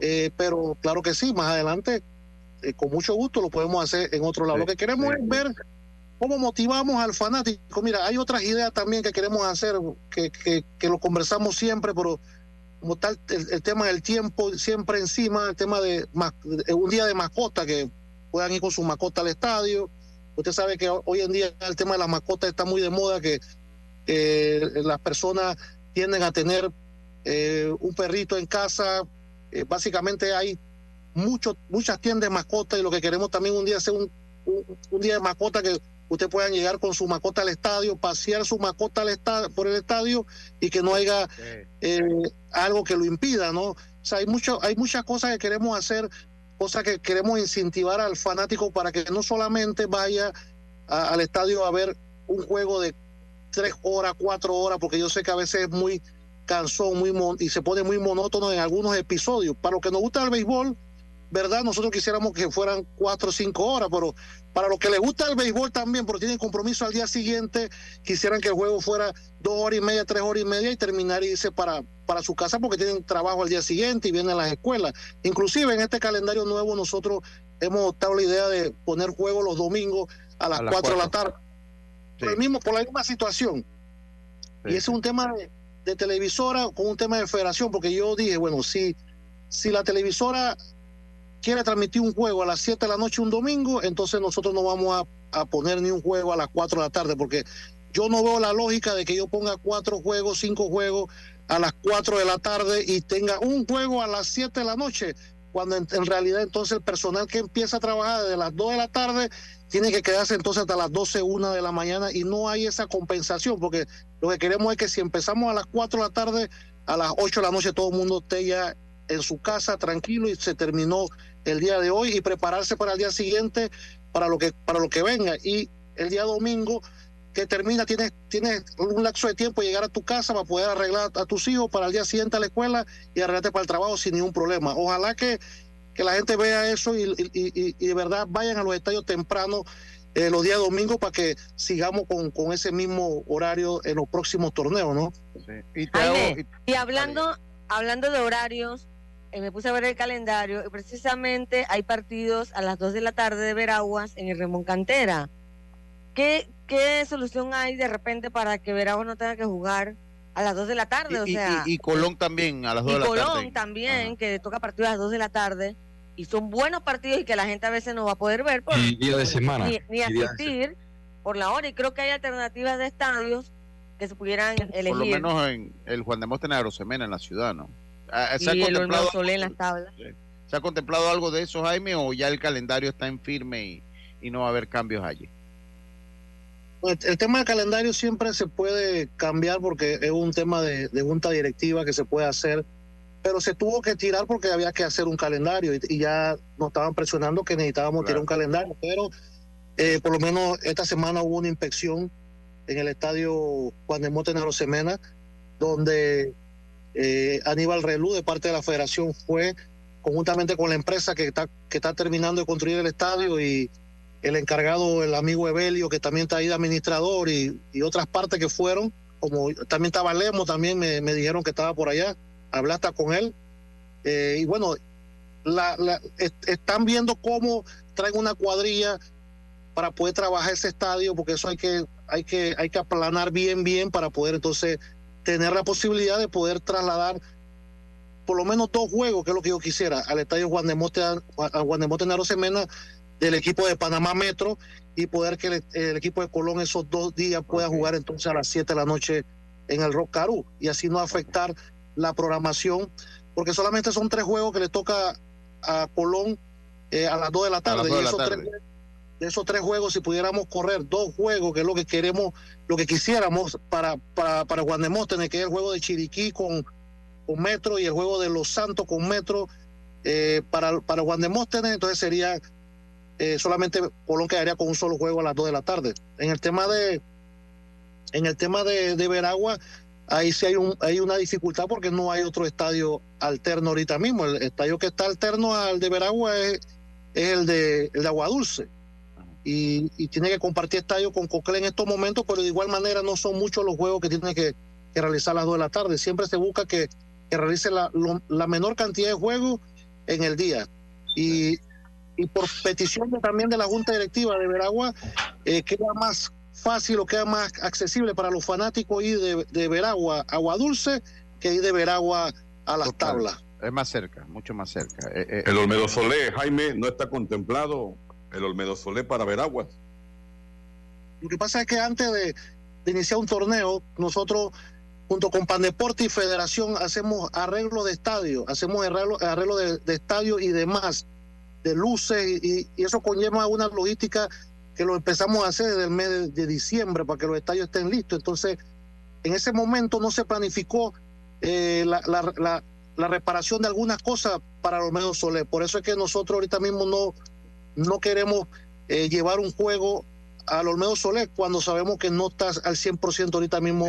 eh, pero claro que sí, más adelante, eh, con mucho gusto lo podemos hacer en otro lado. lo que queremos es ver cómo motivamos al fanático. Mira, hay otras ideas también que queremos hacer, que, que, que lo conversamos siempre, pero como tal, el, tema del tiempo siempre encima, el tema de, un día de mascota, que puedan ir con su mascota al estadio. Usted sabe que hoy en día el tema de las mascotas está muy de moda, que las personas tienden a tener eh, un perrito en casa. Eh, básicamente hay muchos muchas tiendas de mascotas y lo que queremos también un día hacer un, un, día de mascota que usted puedan llegar con su mascota al estadio, pasear su mascota al estadio, por el estadio y que no haya eh, algo que lo impida, ¿no? O sea, hay, mucho, hay muchas cosas que queremos hacer, cosas que queremos incentivar al fanático para que no solamente vaya al estadio a ver un juego de tres horas, cuatro horas, porque yo sé que a veces es muy cansón muy y se pone muy monótono en algunos episodios. Para los que nos gusta el béisbol, ¿verdad? Nosotros quisiéramos que fueran cuatro o cinco horas, pero para los que les gusta el béisbol también, pero tienen compromiso al día siguiente, quisieran que el juego fuera dos horas y media, tres horas y media y terminar y irse para, para su casa porque tienen trabajo al día siguiente y vienen las escuelas. Inclusive en este calendario nuevo nosotros hemos optado la idea de poner juego los domingos a las, cuatro, de la tarde. Por, el mismo, por la misma situación. Y ese es un tema de, de, televisora con un tema de federación, porque yo dije, bueno, si, si la televisora quiere transmitir un juego a las 7 de la noche un domingo, entonces nosotros no vamos a, poner ni un juego a las 4 de la tarde, porque yo no veo la lógica de que yo ponga cuatro juegos, cinco juegos a las 4 de la tarde y tenga un juego a las 7 de la noche, cuando en, realidad entonces el personal que empieza a trabajar desde las 2 de la tarde tiene que quedarse entonces hasta las 12, 1 de la mañana y no hay esa compensación, porque lo que queremos es que si empezamos a las 4 de la tarde, a las 8 de la noche todo el mundo esté ya en su casa tranquilo y se terminó el día de hoy y prepararse para el día siguiente para lo que para lo que venga. Y el día domingo que termina tienes tienes un lapso de tiempo llegar a tu casa para poder arreglar a tus hijos para el día siguiente a la escuela y arreglarte para el trabajo sin ningún problema. Ojalá que, que la gente vea eso y, y, de verdad vayan a los estadios temprano eh, los días domingos para que sigamos con, con, ese mismo horario en los próximos torneos no
y, y hablando hablando de horarios eh, me puse a ver el calendario y precisamente hay partidos a las 2 de la tarde de Veraguas en el Remón Cantera. ¿Qué, ¿Qué solución hay de repente para que Veraguas no tenga que jugar a las 2 de la tarde?
Y,
o sea,
y, Colón también a las 2 de la tarde.
Colón también, que toca partidos a las 2 de la tarde. Y son buenos partidos y que la gente a veces no va a poder ver por,
día de semana.
Ni, asistir por la hora. Y creo que hay alternativas de estadios que se pudieran elegir. Por
lo menos en el Juan de Móstenes Arosemena en la ciudad, ¿no?
Ah, ¿Se ha, contemplado, en las tablas.
¿Se ha contemplado algo de eso, Jaime, o ya el calendario está en firme y, no va a haber cambios allí?
Pues, el tema del calendario siempre se puede cambiar porque es un tema de, junta directiva que se puede hacer, pero se tuvo que tirar porque había que hacer un calendario y, ya nos estaban presionando que necesitábamos tirar un calendario, pero eh, por lo menos esta semana hubo una inspección en el estadio Juan de Mote Semena, donde eh, Aníbal Relú de parte de la federación fue conjuntamente con la empresa que está, que está terminando de construir el estadio y el encargado, el amigo Evelio, que también está ahí de administrador y, otras partes que fueron, como también estaba Lemo, también me, dijeron que estaba por allá, hablaste con él. Eh, y bueno, la, están viendo cómo traen una cuadrilla para poder trabajar ese estadio, porque eso hay que, hay que, hay que aplanar bien, bien para poder entonces tener la posibilidad de poder trasladar por lo menos dos juegos, que es lo que yo quisiera, al estadio Juan de Mote, a Juan de Mote Semena del equipo de Panamá Metro y poder que el, el equipo de Colón esos dos días pueda jugar entonces a las 7 de la noche en el Rock Caru y así no afectar la programación, porque solamente son tres juegos que le toca a Colón eh, a las 2 de la tarde.
de
y esos
tarde.
tres esos tres juegos, si pudiéramos correr dos juegos, que es lo que queremos, lo que quisiéramos para, para, para Juan que es el juego de Chiriquí con, con Metro y el juego de Los Santos con Metro, eh, para, para Juan de Móstenes, entonces sería eh, solamente Colón quedaría con un solo juego a las 2 de la tarde. En el tema de en el tema de, de Veragua, ahí sí hay, un, hay una dificultad porque no hay otro estadio alterno ahorita mismo. El estadio que está alterno al de Veragua es, es el, de, el de Aguadulce. Y, y tiene que compartir estadio con Cocle en estos momentos, pero de igual manera no son muchos los juegos que tiene que, que realizar a las 2 de la tarde. Siempre se busca que, que realice la, lo- la menor cantidad de juegos en el día. Y, y por petición de- también de la Junta Directiva de Veragua, eh, queda más fácil o queda más accesible para los fanáticos ir de, de Veragua a Agua Dulce que ir de Veragua a las tablas.
Es más cerca, mucho más cerca. Eh, eh,
El Olmedo Solé, Jaime, no está contemplado el Olmedo Solé para Veraguas.
Lo que pasa es que antes de, iniciar un torneo, nosotros, junto con Pandeporte y Federación, hacemos arreglo de estadio, hacemos arreglo, de, de estadio y demás, de luces, y, eso conlleva una logística que lo empezamos a hacer desde el mes de, diciembre para que los estadios estén listos. Entonces, en ese momento no se planificó eh, la reparación de algunas cosas para los medios Soler. Por eso es que nosotros ahorita mismo no, no queremos eh, llevar un juego al Olmedo Soler cuando sabemos que no está al 100% ahorita mismo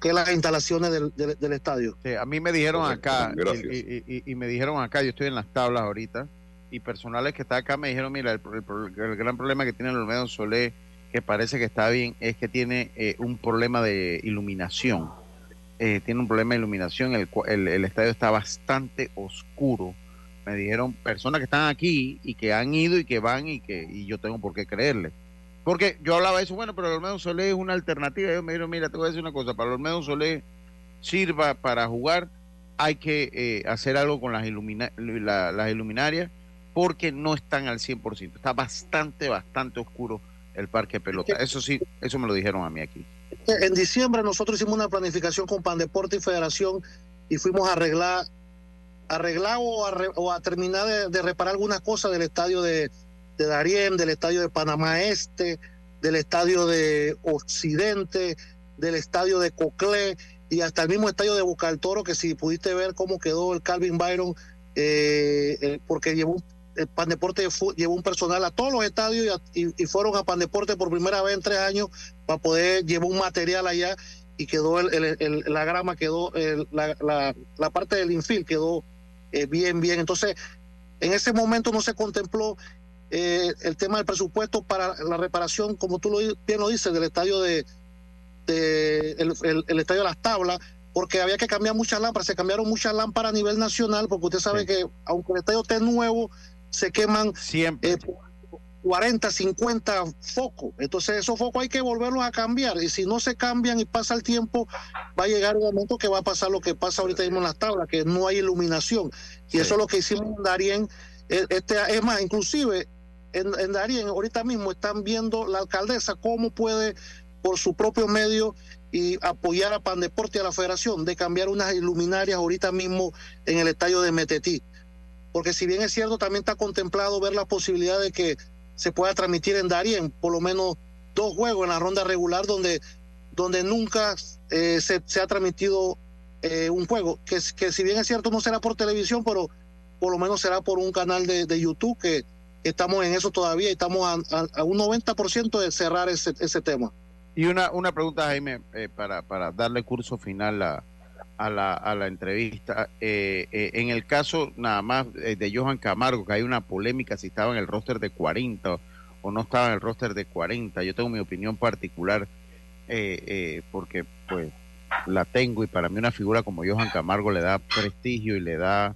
que las instalaciones del, del- del estadio.
Sí, a mí me dijeron acá, y, y- y- y me dijeron acá, yo estoy en las tablas ahorita, y personales que está acá me dijeron, mira, el, el gran problema que tiene el Olmedo Solé, que parece que está bien, es que tiene eh, un problema de iluminación. Eh, tiene un problema de iluminación, el, el estadio está bastante oscuro. Me dijeron personas que están aquí y que han ido y que van y que y yo tengo por qué creerle. Porque yo hablaba de eso, bueno, pero el Olmedo Solé es una alternativa. Ellos me dijeron, mira, te voy a decir una cosa, para el Olmedo Solé sirva para jugar, hay que eh, hacer algo con las, ilumina- la- las iluminarias porque no están al 100%. Está bastante, bastante oscuro el parque de pelota. Eso sí, eso me lo dijeron a mí aquí.
En diciembre nosotros hicimos una planificación con Pandeporte y Federación y fuimos a arreglar, arreglar o a, re- o a terminar de, reparar algunas cosas del estadio de, de del estadio de Panamá Este, del estadio de Occidente, del estadio de Coclé y hasta el mismo estadio de Boca del Toro, que si pudiste ver cómo quedó el Calvin Byron, eh, eh, porque llevó el Pandeporte fu- llevó un personal a todos los estadios y, fueron a Pandeporte por primera vez en tres años para poder llevar un material allá y quedó el, la grama, quedó la, la- la parte del infield quedó eh, bien, bien. Entonces, en ese momento no se contempló eh, el tema del presupuesto para la reparación, como tú lo, bien lo dices, del estadio de, de el, el- el estadio de las tablas, porque había que cambiar muchas lámparas, se cambiaron muchas lámparas a nivel nacional, porque usted sabe que aunque el estadio esté nuevo, se queman
Siempre.
40, 50 focos. Entonces esos focos hay que volverlos a cambiar. Y si no se cambian y pasa el tiempo, va a llegar un momento que va a pasar lo que pasa ahorita mismo en las tablas, que no hay iluminación. Y eso es lo que hicimos en Darien. Eh, Este, es más, inclusive en, en Darien ahorita mismo están viendo la alcaldesa cómo puede por su propio medio y apoyar a Pandeporte y a la federación de cambiar unas iluminarias ahorita mismo en el estadio de Metetí porque si bien es cierto, también está contemplado ver la posibilidad de que se pueda transmitir en Darien por lo menos dos juegos en la ronda regular donde, donde nunca eh, se, se ha transmitido eh, un juego, que, que si bien es cierto no será por televisión, pero por lo menos será por un canal de, de YouTube que, estamos en eso todavía estamos a, a- a un 90% de cerrar ese, ese tema.
Y una, una pregunta, Jaime, eh, para, para darle curso final a, a, la, a la entrevista. Eh, eh, en el caso nada más eh, de Johan Camargo, que hay una polémica si estaba en el roster de 40 o no estaba en el roster de 40, yo tengo mi opinión particular eh, eh, porque pues la tengo y para mí una figura como Johan Camargo le da prestigio y le da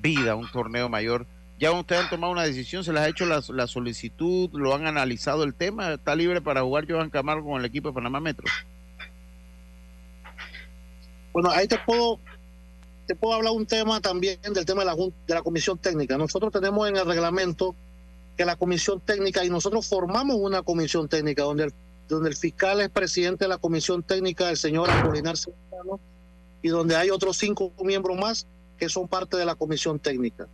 vida a un torneo mayor. Ya ustedes han tomado una decisión, se les ha hecho la, la solicitud, lo han analizado el tema, está libre para jugar Johan Camargo con el equipo de Panamá Metro.
Bueno, ahí te puedo te puedo hablar un tema también del tema de la, de la comisión técnica. Nosotros tenemos en el reglamento que la comisión técnica, y nosotros formamos una comisión técnica donde el, donde el fiscal es presidente de la comisión técnica, el señor Apolinar Serrano, y donde hay otros cinco miembros más que son parte de la comisión técnica.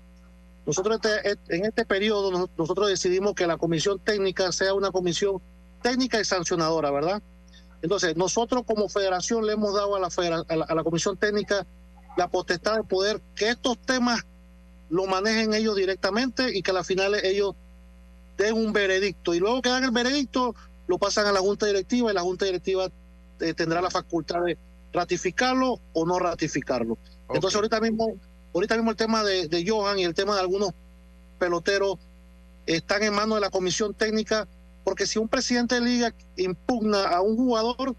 Nosotros este, en este periodo nosotros decidimos que la comisión técnica sea una comisión técnica y sancionadora, ¿verdad? Entonces, nosotros como federación le hemos dado a la, a la, comisión técnica la potestad de poder que estos temas lo manejen ellos directamente y que a la final ellos den un veredicto. Y luego que dan el veredicto, lo pasan a la junta directiva y la junta directiva eh, tendrá la facultad de ratificarlo o no ratificarlo. Entonces, ahorita mismo Ahorita mismo el tema de, Johan y el tema de algunos peloteros están en manos de la comisión técnica, porque si un presidente de liga impugna a un jugador,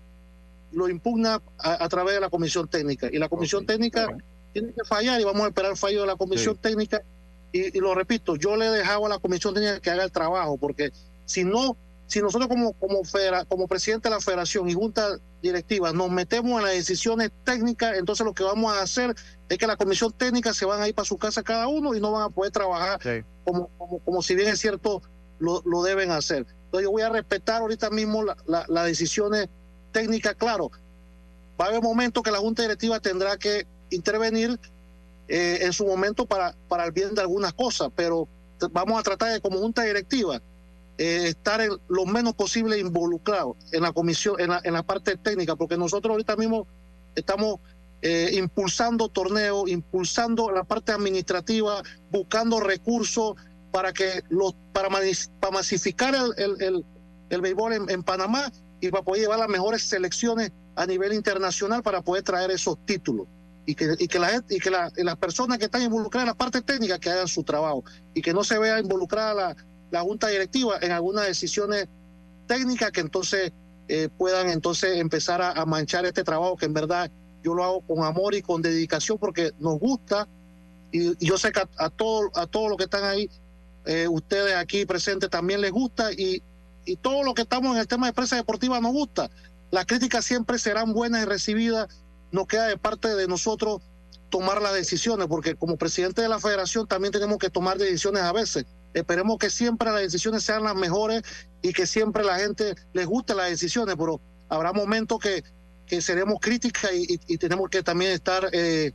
lo impugna a, través de la comisión técnica. Y la comisión técnica tiene que fallar y vamos a esperar el fallo de la comisión técnica. Y, y, lo repito, yo le he dejado a la comisión técnica que haga el trabajo, porque si no si nosotros como, como, como presidente de la federación y junta directiva nos metemos en las decisiones técnicas, entonces lo que vamos a hacer es que la comisión técnica se van a ir para su casa cada uno y no van a poder trabajar como, como, como, si bien es cierto lo, lo, deben hacer. Entonces yo voy a respetar ahorita mismo las la, decisiones técnicas, claro. Va a haber momentos que la junta directiva tendrá que intervenir eh, en su momento para, para el bien de algunas cosas, pero vamos a tratar de como junta directiva eh, estar lo menos posible involucrado en la comisión, en la, en la parte técnica, porque nosotros ahorita mismo estamos eh, impulsando torneos, impulsando la parte administrativa, buscando recursos para que los para, para masificar el, el, el, béisbol en, Panamá y para poder llevar las mejores selecciones a nivel internacional para poder traer esos títulos. Y que, y que, la, y que las personas que están involucradas en la parte técnica que hagan su trabajo y que no se vea involucrada la, la junta directiva en algunas decisiones técnicas que entonces eh, puedan entonces empezar a, manchar este trabajo que en verdad yo lo hago con amor y con dedicación porque nos gusta. Y, yo sé que a, todos a todos los que están ahí eh, ustedes aquí presentes también les gusta y, y todos los que estamos en el tema de prensa deportiva nos gusta. Las críticas siempre serán buenas y recibidas. Nos queda de parte de nosotros tomar las decisiones porque como presidente de la federación también tenemos que tomar decisiones a veces. Esperemos que siempre las decisiones sean las mejores y que siempre la gente les guste las decisiones, pero habrá momentos que, que seremos críticas y, tenemos que también estar, eh,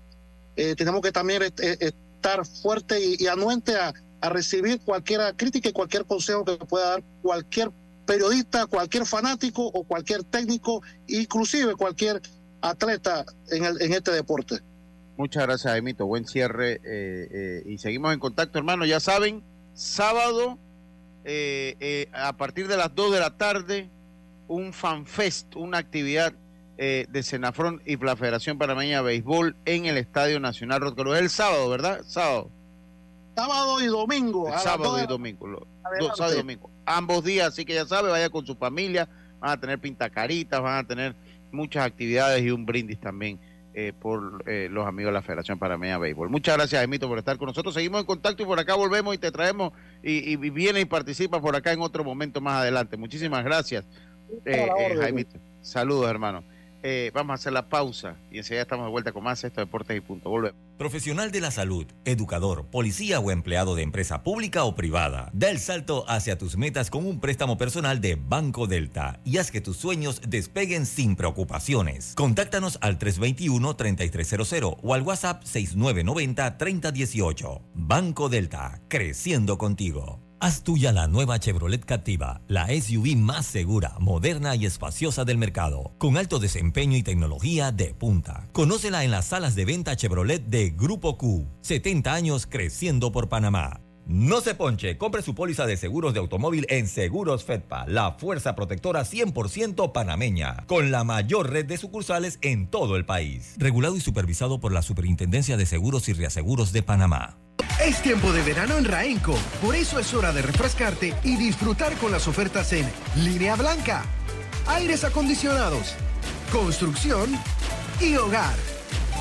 eh, tenemos que también eh, estar fuerte y, anuente a, a, recibir cualquier crítica y cualquier consejo que pueda dar cualquier periodista, cualquier fanático o cualquier técnico, inclusive cualquier atleta en, el, en este deporte.
Muchas gracias, Emito. Buen cierre. y seguimos en contacto, hermano. Ya saben, sábado eh, eh, a partir de las 2 de la tarde un fanfest, una actividad eh, de Senafrón y la Federación Panameña de Béisbol en el Estadio Nacional Rotcaro. Es el sábado, ¿verdad? Sábado.
Sábado y domingo.
sábado y domingo. sábado y domingo. Ambos días, así que ya sabe, vaya con su familia, van a tener pintacaritas, van a tener muchas actividades y un brindis también eh, por eh, los amigos de la Federación Panameña de Béisbol. Muchas gracias, Emito, por estar con nosotros. Seguimos en contacto y por acá volvemos y te traemos y, y viene y participa por acá en otro momento más adelante. Muchísimas gracias, eh, Jaimito. Saludos, hermano. Eh, vamos a hacer la pausa y enseguida estamos de vuelta con más esto Deportes y Punto. Volvemos.
Profesional de la salud, educador, policía o empleado de empresa pública o privada. Da el salto hacia tus metas con un préstamo personal de Banco Delta y haz que tus sueños despeguen sin preocupaciones. Contáctanos al 321-3300 o al WhatsApp 6990-3018. Banco Delta, creciendo contigo. Haz tuya la nueva Chevrolet Captiva, la SUV más segura, moderna y espaciosa del mercado, con alto desempeño y tecnología de punta. Conócela en las salas de venta Chevrolet de Grupo Q. 70 años creciendo por Panamá. No se ponche, compre su póliza de seguros de automóvil en Seguros Fedpa, la fuerza protectora 100% panameña, con la mayor red de sucursales en todo el país. Regulado y supervisado por la Superintendencia de Seguros y Reaseguros de Panamá.
Es tiempo de verano en Raenco, por eso es hora de refrescarte y disfrutar con las ofertas en línea blanca, aires acondicionados, construcción y hogar.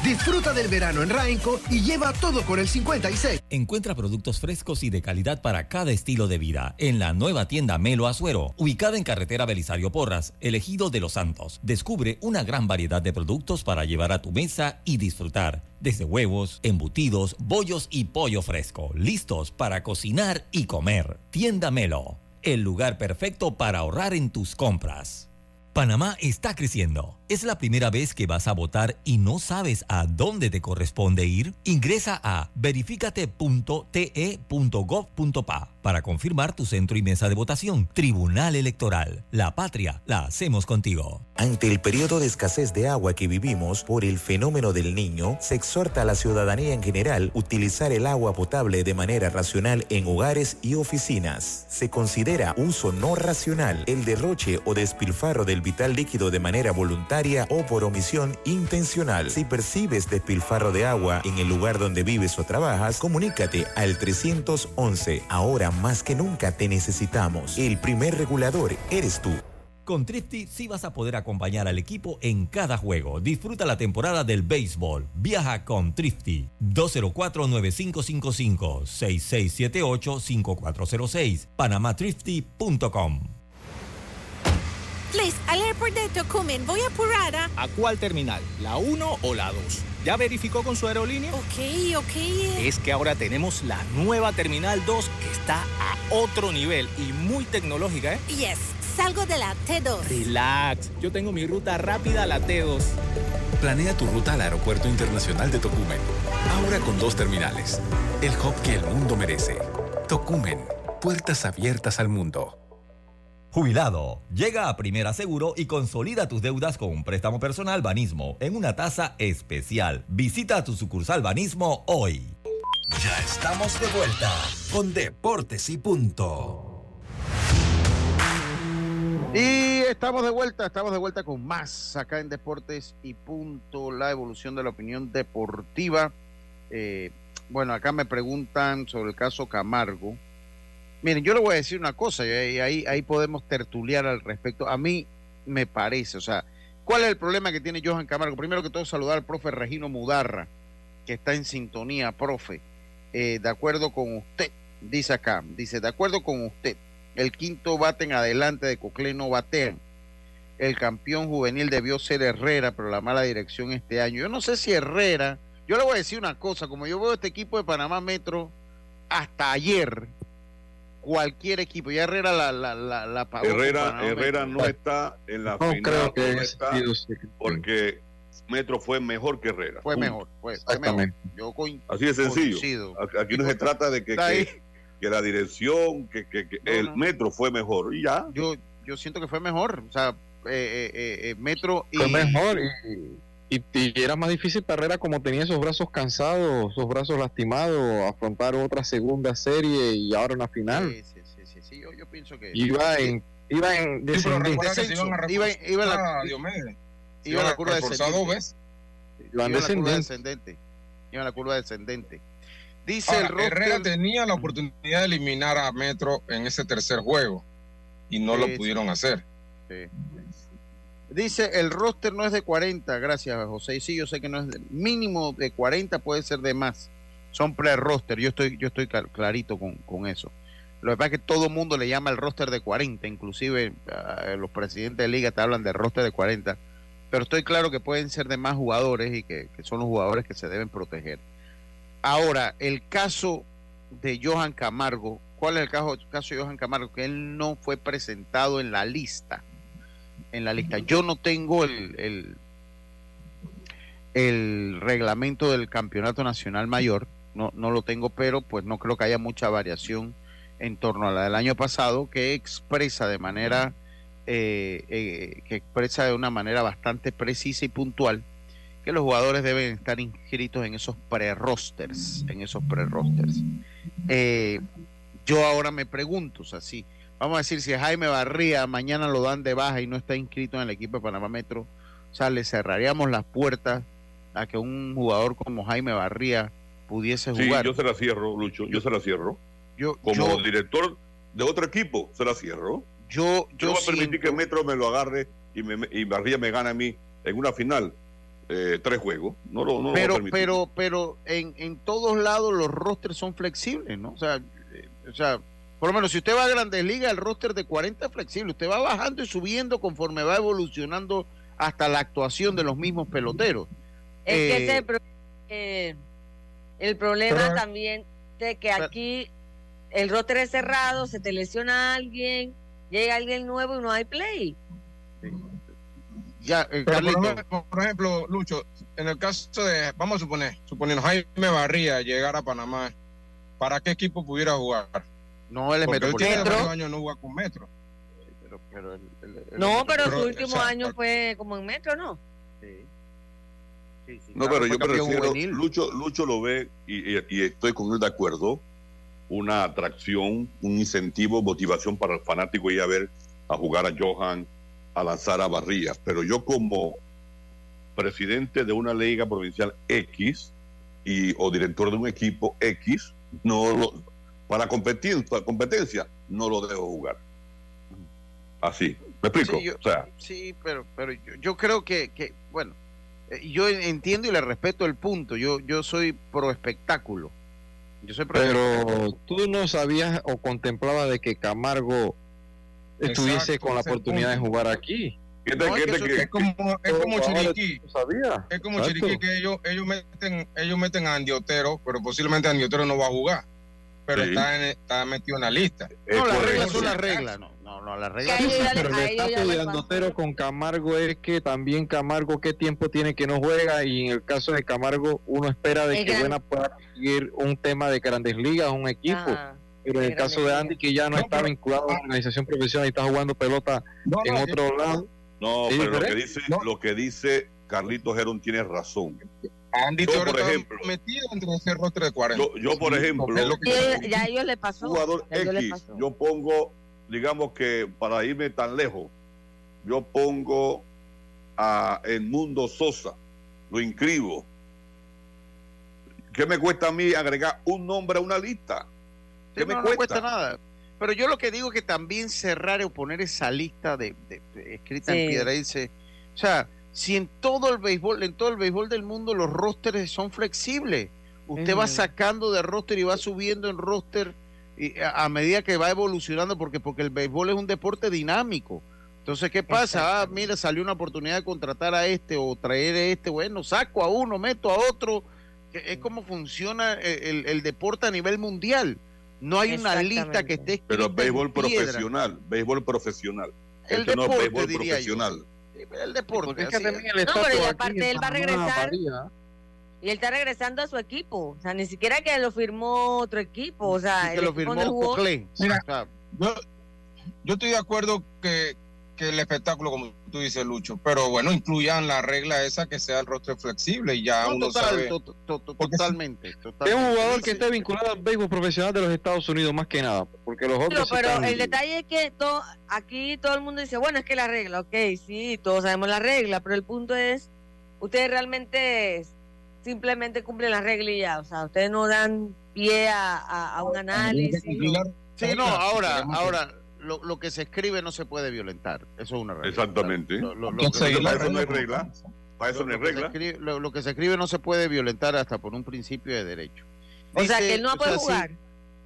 Disfruta del verano en Raenco y lleva todo con el 56.
Encuentra productos frescos y de calidad para cada estilo de vida en la nueva tienda Melo Azuero, ubicada en carretera Belisario Porras, elegido de Los Santos. Descubre una gran variedad de productos para llevar a tu mesa y disfrutar, desde huevos, embutidos, bollos y pollo fresco, listos para cocinar y comer. Tienda Melo, el lugar perfecto para ahorrar en tus compras. Panamá está creciendo. ¿Es la primera vez que vas a votar y no sabes a dónde te corresponde ir? Ingresa a verificate.te.gov.pa para confirmar tu centro y mesa de votación. Tribunal Electoral. La patria la hacemos contigo.
Ante el periodo de escasez de agua que vivimos por el fenómeno del niño, se exhorta a la ciudadanía en general utilizar el agua potable de manera racional en hogares y oficinas. Se considera uso no racional el derroche o despilfarro del vital líquido de manera voluntaria o por omisión intencional. Si percibes despilfarro de agua en el lugar donde vives o trabajas, comunícate al 311. Ahora más que nunca te necesitamos. El primer regulador eres tú.
Con Trifty sí vas a poder acompañar al equipo en cada juego. Disfruta la temporada del béisbol. Viaja con Trifty. 204-9555-6678-5406. panamatrifty.com.
Please, al airport de Tocumen, voy apurada.
¿A cuál terminal? ¿La 1 o la 2? ¿Ya verificó con su aerolínea?
Ok, ok.
Es que ahora tenemos la nueva Terminal 2 que está a otro nivel y muy tecnológica, ¿eh?
Yes, salgo de la T2.
Relax, yo tengo mi ruta rápida a la T2.
Planea tu ruta al Aeropuerto Internacional de Tocumen. Ahora con dos terminales. El hub que el mundo merece. Tocumen. Puertas abiertas al mundo.
Jubilado. Llega a Primera Seguro y consolida tus deudas con un préstamo personal Banismo en una tasa especial. Visita tu sucursal Banismo hoy.
Ya estamos de vuelta con Deportes y Punto.
Y estamos de vuelta, estamos de vuelta con más acá en Deportes y Punto, la evolución de la opinión deportiva. Eh, bueno, acá me preguntan sobre el caso Camargo. Miren, yo le voy a decir una cosa y ahí, podemos tertuliar al respecto. A mí me parece, o sea, ¿cuál es el problema que tiene Johan Camargo? Primero que todo, saludar al profe Regino Mudarra, que está en sintonía, profe. Eh, de acuerdo con usted, dice acá, dice, de acuerdo con usted, el quinto bate en adelante de Coclé no batean. El campeón juvenil debió ser Herrera, pero la mala dirección este año. Yo no sé si Herrera, yo le voy a decir una cosa, como yo veo este equipo de Panamá Metro hasta ayer, cualquier equipo. Ya Herrera la, la, la, la pagó.
Herrera, Herrera no está en la
No
final.
creo que
no está
sido, sí.
porque Metro fue mejor que Herrera.
Fue
Punto.
mejor, fue, fue mejor.
Exactamente.
Yo
Así de sencillo.
coincido.
Aquí- no se trata de que, que, que la dirección, que, que- que el
no.
Metro fue mejor. Y ya.
Yo, yo siento que fue mejor. O sea, eh, eh, eh, Metro y.
Fue mejor y, y- y era más difícil para Herrera como tenía esos brazos cansados, esos brazos lastimados, afrontar otra segunda serie y ahora una final.
Sí, sí, sí, sí, sí, Yo, yo pienso que.
Iba en iba en
Sí, a
Iba- iba en la- iba en la
a
curva descendente.
Iban
Iba en la curva descendente. Iba en la curva descendente. Dice
Ahora,
el roster.
Herrera tenía la oportunidad de eliminar a Metro en ese tercer juego y no
Sí,
lo
sí.
pudieron hacer.
Sí. Dice, el roster no es de 40, gracias José. Sí, yo sé que no es de, mínimo de 40, puede ser de más. Son pre-roster, yo estoy, yo estoy clar- clarito con, con eso. Lo que pasa es que todo el mundo le llama el roster de 40, inclusive ah, los presidentes de liga te hablan de roster de 40, pero estoy claro que pueden ser de más jugadores y que, que son los jugadores que se deben proteger. Ahora, el caso de Johan Camargo, ¿cuál es el caso, caso de Johan Camargo? Que él no fue presentado en la lista en la lista. Yo no tengo el, el, reglamento del campeonato nacional mayor, no, no lo tengo, pero pues no creo que haya mucha variación en torno a la del año pasado, que expresa de manera, eh, eh, que expresa de una manera bastante precisa y puntual que los jugadores deben estar inscritos en esos pre-rosters, en esos pre-rosters. Eh, yo ahora me pregunto, o sea, si, vamos a decir, si Jaime Barría mañana lo dan de baja y no está inscrito en el equipo de Panamá Metro, o sea, le cerraríamos las puertas a que un jugador como Jaime Barría pudiese
Sí,
jugar.
yo se la cierro, Lucho. Yo se la cierro.
Yo,
Como
yo-
director de otro equipo, se la cierro.
yo,
Yo no voy a permitir
siento-
que Metro me lo agarre y, me, y Barría me gane a mí en una final. eh, tres juegos. No lo, no lo
pero,
permitir.
pero, pero en, en todos lados los rosters son flexibles, ¿no? O sea, eh, o sea, por lo menos si usted va a Grandes Ligas, el roster de 40 es flexible. Usted va bajando y subiendo conforme va evolucionando hasta la actuación de los mismos peloteros.
Es que
Eh,
ese es el, pro- eh, el problema
pero-
también de que aquí el roster es cerrado, se te lesiona alguien, llega alguien nuevo y no hay play.
Ya, eh,
Pero por ejemplo, Lucho, en el caso de, vamos a suponer, suponiendo Jaime Barría llegara a Panamá, ¿para qué equipo pudiera jugar?
No, él es metropolitano.
varios años no juega con Metro.
Pero, pero el- el- el-
No, pero
Pero,
su último
o sea,
año fue como en metro, ¿no?
No, pero yo prefiero, Lucho, Lucho lo ve y, y- y estoy con él de acuerdo, una atracción, un incentivo, motivación para el fanático ir a ver a jugar a Johan, a lanzar a Barría. Pero yo como presidente de una liga provincial X y, o director de un equipo X, no lo- para competir, para competencia, no lo dejo jugar. Así, ¿me explico?
Sí, yo-
o sea,
Sí, pero, pero yo, yo creo que, que, bueno, eh, yo entiendo y le respeto el punto. Yo, yo soy pro espectáculo. Yo soy pro
Pero tú no sabías o contemplabas de que Camargo estuviese
Exacto,
con la oportunidad de jugar aquí.
¿Qué
No, es, que eso- es como, es como Chiriquí. Es como
Exacto.
Chiriquí que ellos, ellos meten, ellos meten a Andy Otero, pero posiblemente Andy Otero no va a jugar. Pero
Sí.
está, en- está metido en la lista.
No, las
correcto.
reglas son las reglas. No, no, no las reglas.
Le-
Pero
le
de
pasó.
Andotero con Camargo es que también Camargo qué tiempo tiene que no juega y en el caso de Camargo uno espera de
El
que
gran-
Buena pueda conseguir un tema de grandes ligas, un equipo.
Ajá.
Pero en el caso de Andy que ya no,
No,
está
pero-
vinculado a la organización profesional y está jugando pelota
No,
en
no,
otro lado.
no,
¿Sí,
pero lo que dice,
No.
lo que dice Carlitos Gerón tiene razón.
Andy
Yo, por ejemplo,
metido entre ese roster de 40.
Yo, yo por ejemplo,
Es lo que-
Y ellos- ya a ellos le pasó.
jugador X,
pasó.
yo pongo, digamos que para irme tan lejos, yo pongo a Edmundo Sosa, lo inscribo. ¿Qué me cuesta a mí agregar un nombre a una lista? ¿Qué
Sí,
me
no, no
cuesta?
cuesta nada. Pero yo lo que digo es que también cerrar o poner esa lista de, de- de- escrita en piedra dice, o sea, si en todo el béisbol, en todo el béisbol del mundo los rosters son flexibles, usted va sacando de roster y va subiendo en roster y a, a medida que va evolucionando, porque porque el béisbol es un deporte dinámico. Entonces, ¿qué pasa? Ah, mira, salió una oportunidad de contratar a este o traer a este, bueno, saco a uno, meto a otro. que Es como funciona el, el- deporte a nivel mundial. No hay una lista que esté escrita
Pero béisbol profesional, béisbol profesional.
El
Este no es béisbol
diría yo. El deporte.
Porque es que
así es.
el
No, pero y aparte él va a regresar. Y él está regresando a su equipo. O sea, ni siquiera que lo firmó otro equipo. O sea,
que
el
lo firmó.
Mira,
O sea,
Yo, yo estoy de acuerdo que, que el espectáculo, como tú dices, Lucho, pero bueno, incluyan la regla esa que sea el roster flexible y ya
no,
uno
total,
sabe.
to- to- to-
Porque si-
totalmente,
Es
totalmente.
un jugador que esté vinculado al béisbol profesional de los Estados Unidos más que nada, porque los
Pero,
otros sí
pero
están-
el detalle es que todo, aquí todo el mundo dice, bueno, es que la regla, ok, sí, todos sabemos la regla, pero el punto es, ustedes realmente simplemente cumplen la regla y ya, o sea, ustedes no dan pie a, a- a un análisis. o-
Sí, no, ahora, ahora lo, lo que se escribe no se puede violentar. Eso es una regla.
Exactamente.
Lo, lo- lo
Entonces,
que-
para eso no hay regla. Para eso
lo-
no hay
lo que se
regla.
escribe- lo- lo que se escribe no se puede violentar hasta por un principio de derecho.
O sea, que él no
o sí,
jugar.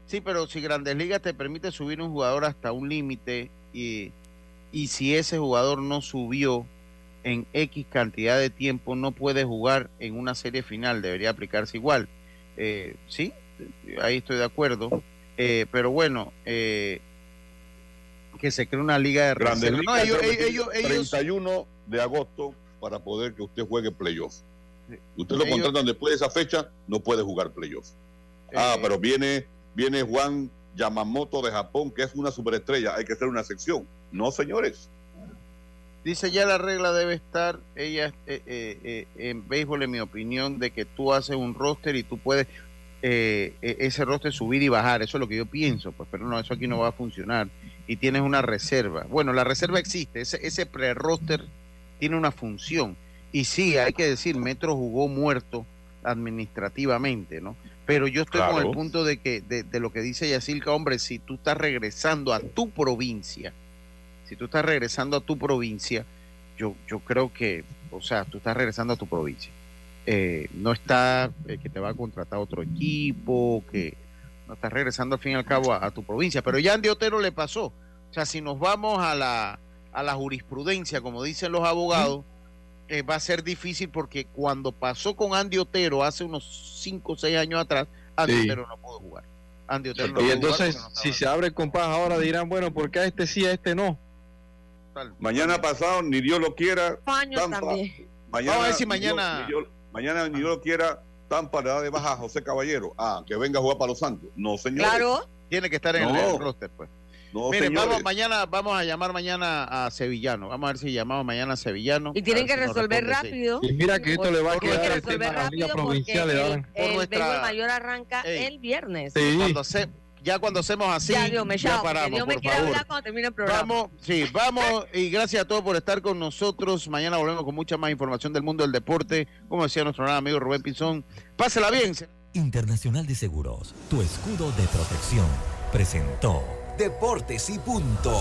Sí, pero si Grandes Ligas te permite subir un jugador hasta un límite y, y si ese jugador no subió en X cantidad de tiempo, no puede jugar en una serie final, debería aplicarse igual. Eh, sí, ahí estoy de acuerdo. Eh, pero bueno, eh, que se cree una liga de
Grandes.
No, ellos, ellos, ellos,
31 de agosto para poder que usted juegue playoff. Usted lo contratan después de esa fecha, no puede jugar playoff. Ah,
Eh,
pero viene, viene Juan Yamamoto de Japón, que es una superestrella, hay que hacer una sección. No, señores.
Dice ya la regla debe estar, ella eh, eh, eh, en béisbol, en mi opinión, de que tú haces un roster y tú puedes eh, ese roster subir y bajar. Eso es lo que yo pienso, pues, pero no, eso aquí no va a funcionar. Y tienes una reserva. Bueno, la reserva existe, ese, ese pre-roster tiene una función. Y sí, hay que decir, Metro jugó muerto administrativamente, ¿no? Pero yo estoy con el punto de que, de, de lo que dice Yacilca, hombre, si tú estás regresando a tu provincia, si tú estás regresando a tu provincia, yo, yo creo que o sea, tú estás regresando a tu provincia. Eh, no está eh, que te va a contratar otro equipo, que estás regresando al fin y al cabo a, a tu provincia. Pero ya Andy Otero le pasó. O sea, si nos vamos a la, a la jurisprudencia, como dicen los abogados, eh, va a ser difícil porque cuando pasó con Andy Otero hace unos 5 o 6 años atrás, Andy
Sí.
Otero no pudo jugar. Andy Otero no
Y
pudo
entonces,
jugar
si se abre el compás ahora dirán, bueno, ¿por qué a este sí, a este no?
Mañana pasado, ni Dios lo quiera.
Paños
Tampa-
también.
Mañana,
Vamos a ver si
ni
mañana-
Dios- ni Dios- mañana ni Dios lo quiera, Tampa le da de baja a José Caballero. Ah, que venga a jugar para los Santos. No, señor.
Claro. Tiene que estar en
No.
el roster, pues.
No,
vamos mañana, vamos a llamar mañana a Sevillano. Vamos a ver si llamamos mañana a Sevillano.
Y tienen
A
que
si
resolver
responde, sí.
rápido.
Y mira que esto le va a quedar el tema a las ligas
rápido porque
provinciales.
el, el mayor arranca
Ey.
el viernes.
Cuando se- ya cuando hacemos así,
ya, Dios me
ya
chao, porque
paramos,
Dios me
por favor.
hablar cuando termine el programa.
Vamos, sí, vamos y gracias a todos por estar con nosotros. Mañana volvemos con mucha más información del mundo del deporte. Como decía nuestro gran amigo Rubén Pinzón, pásela bien.
Internacional de Seguros, tu escudo de protección, presentó
Deportes y punto.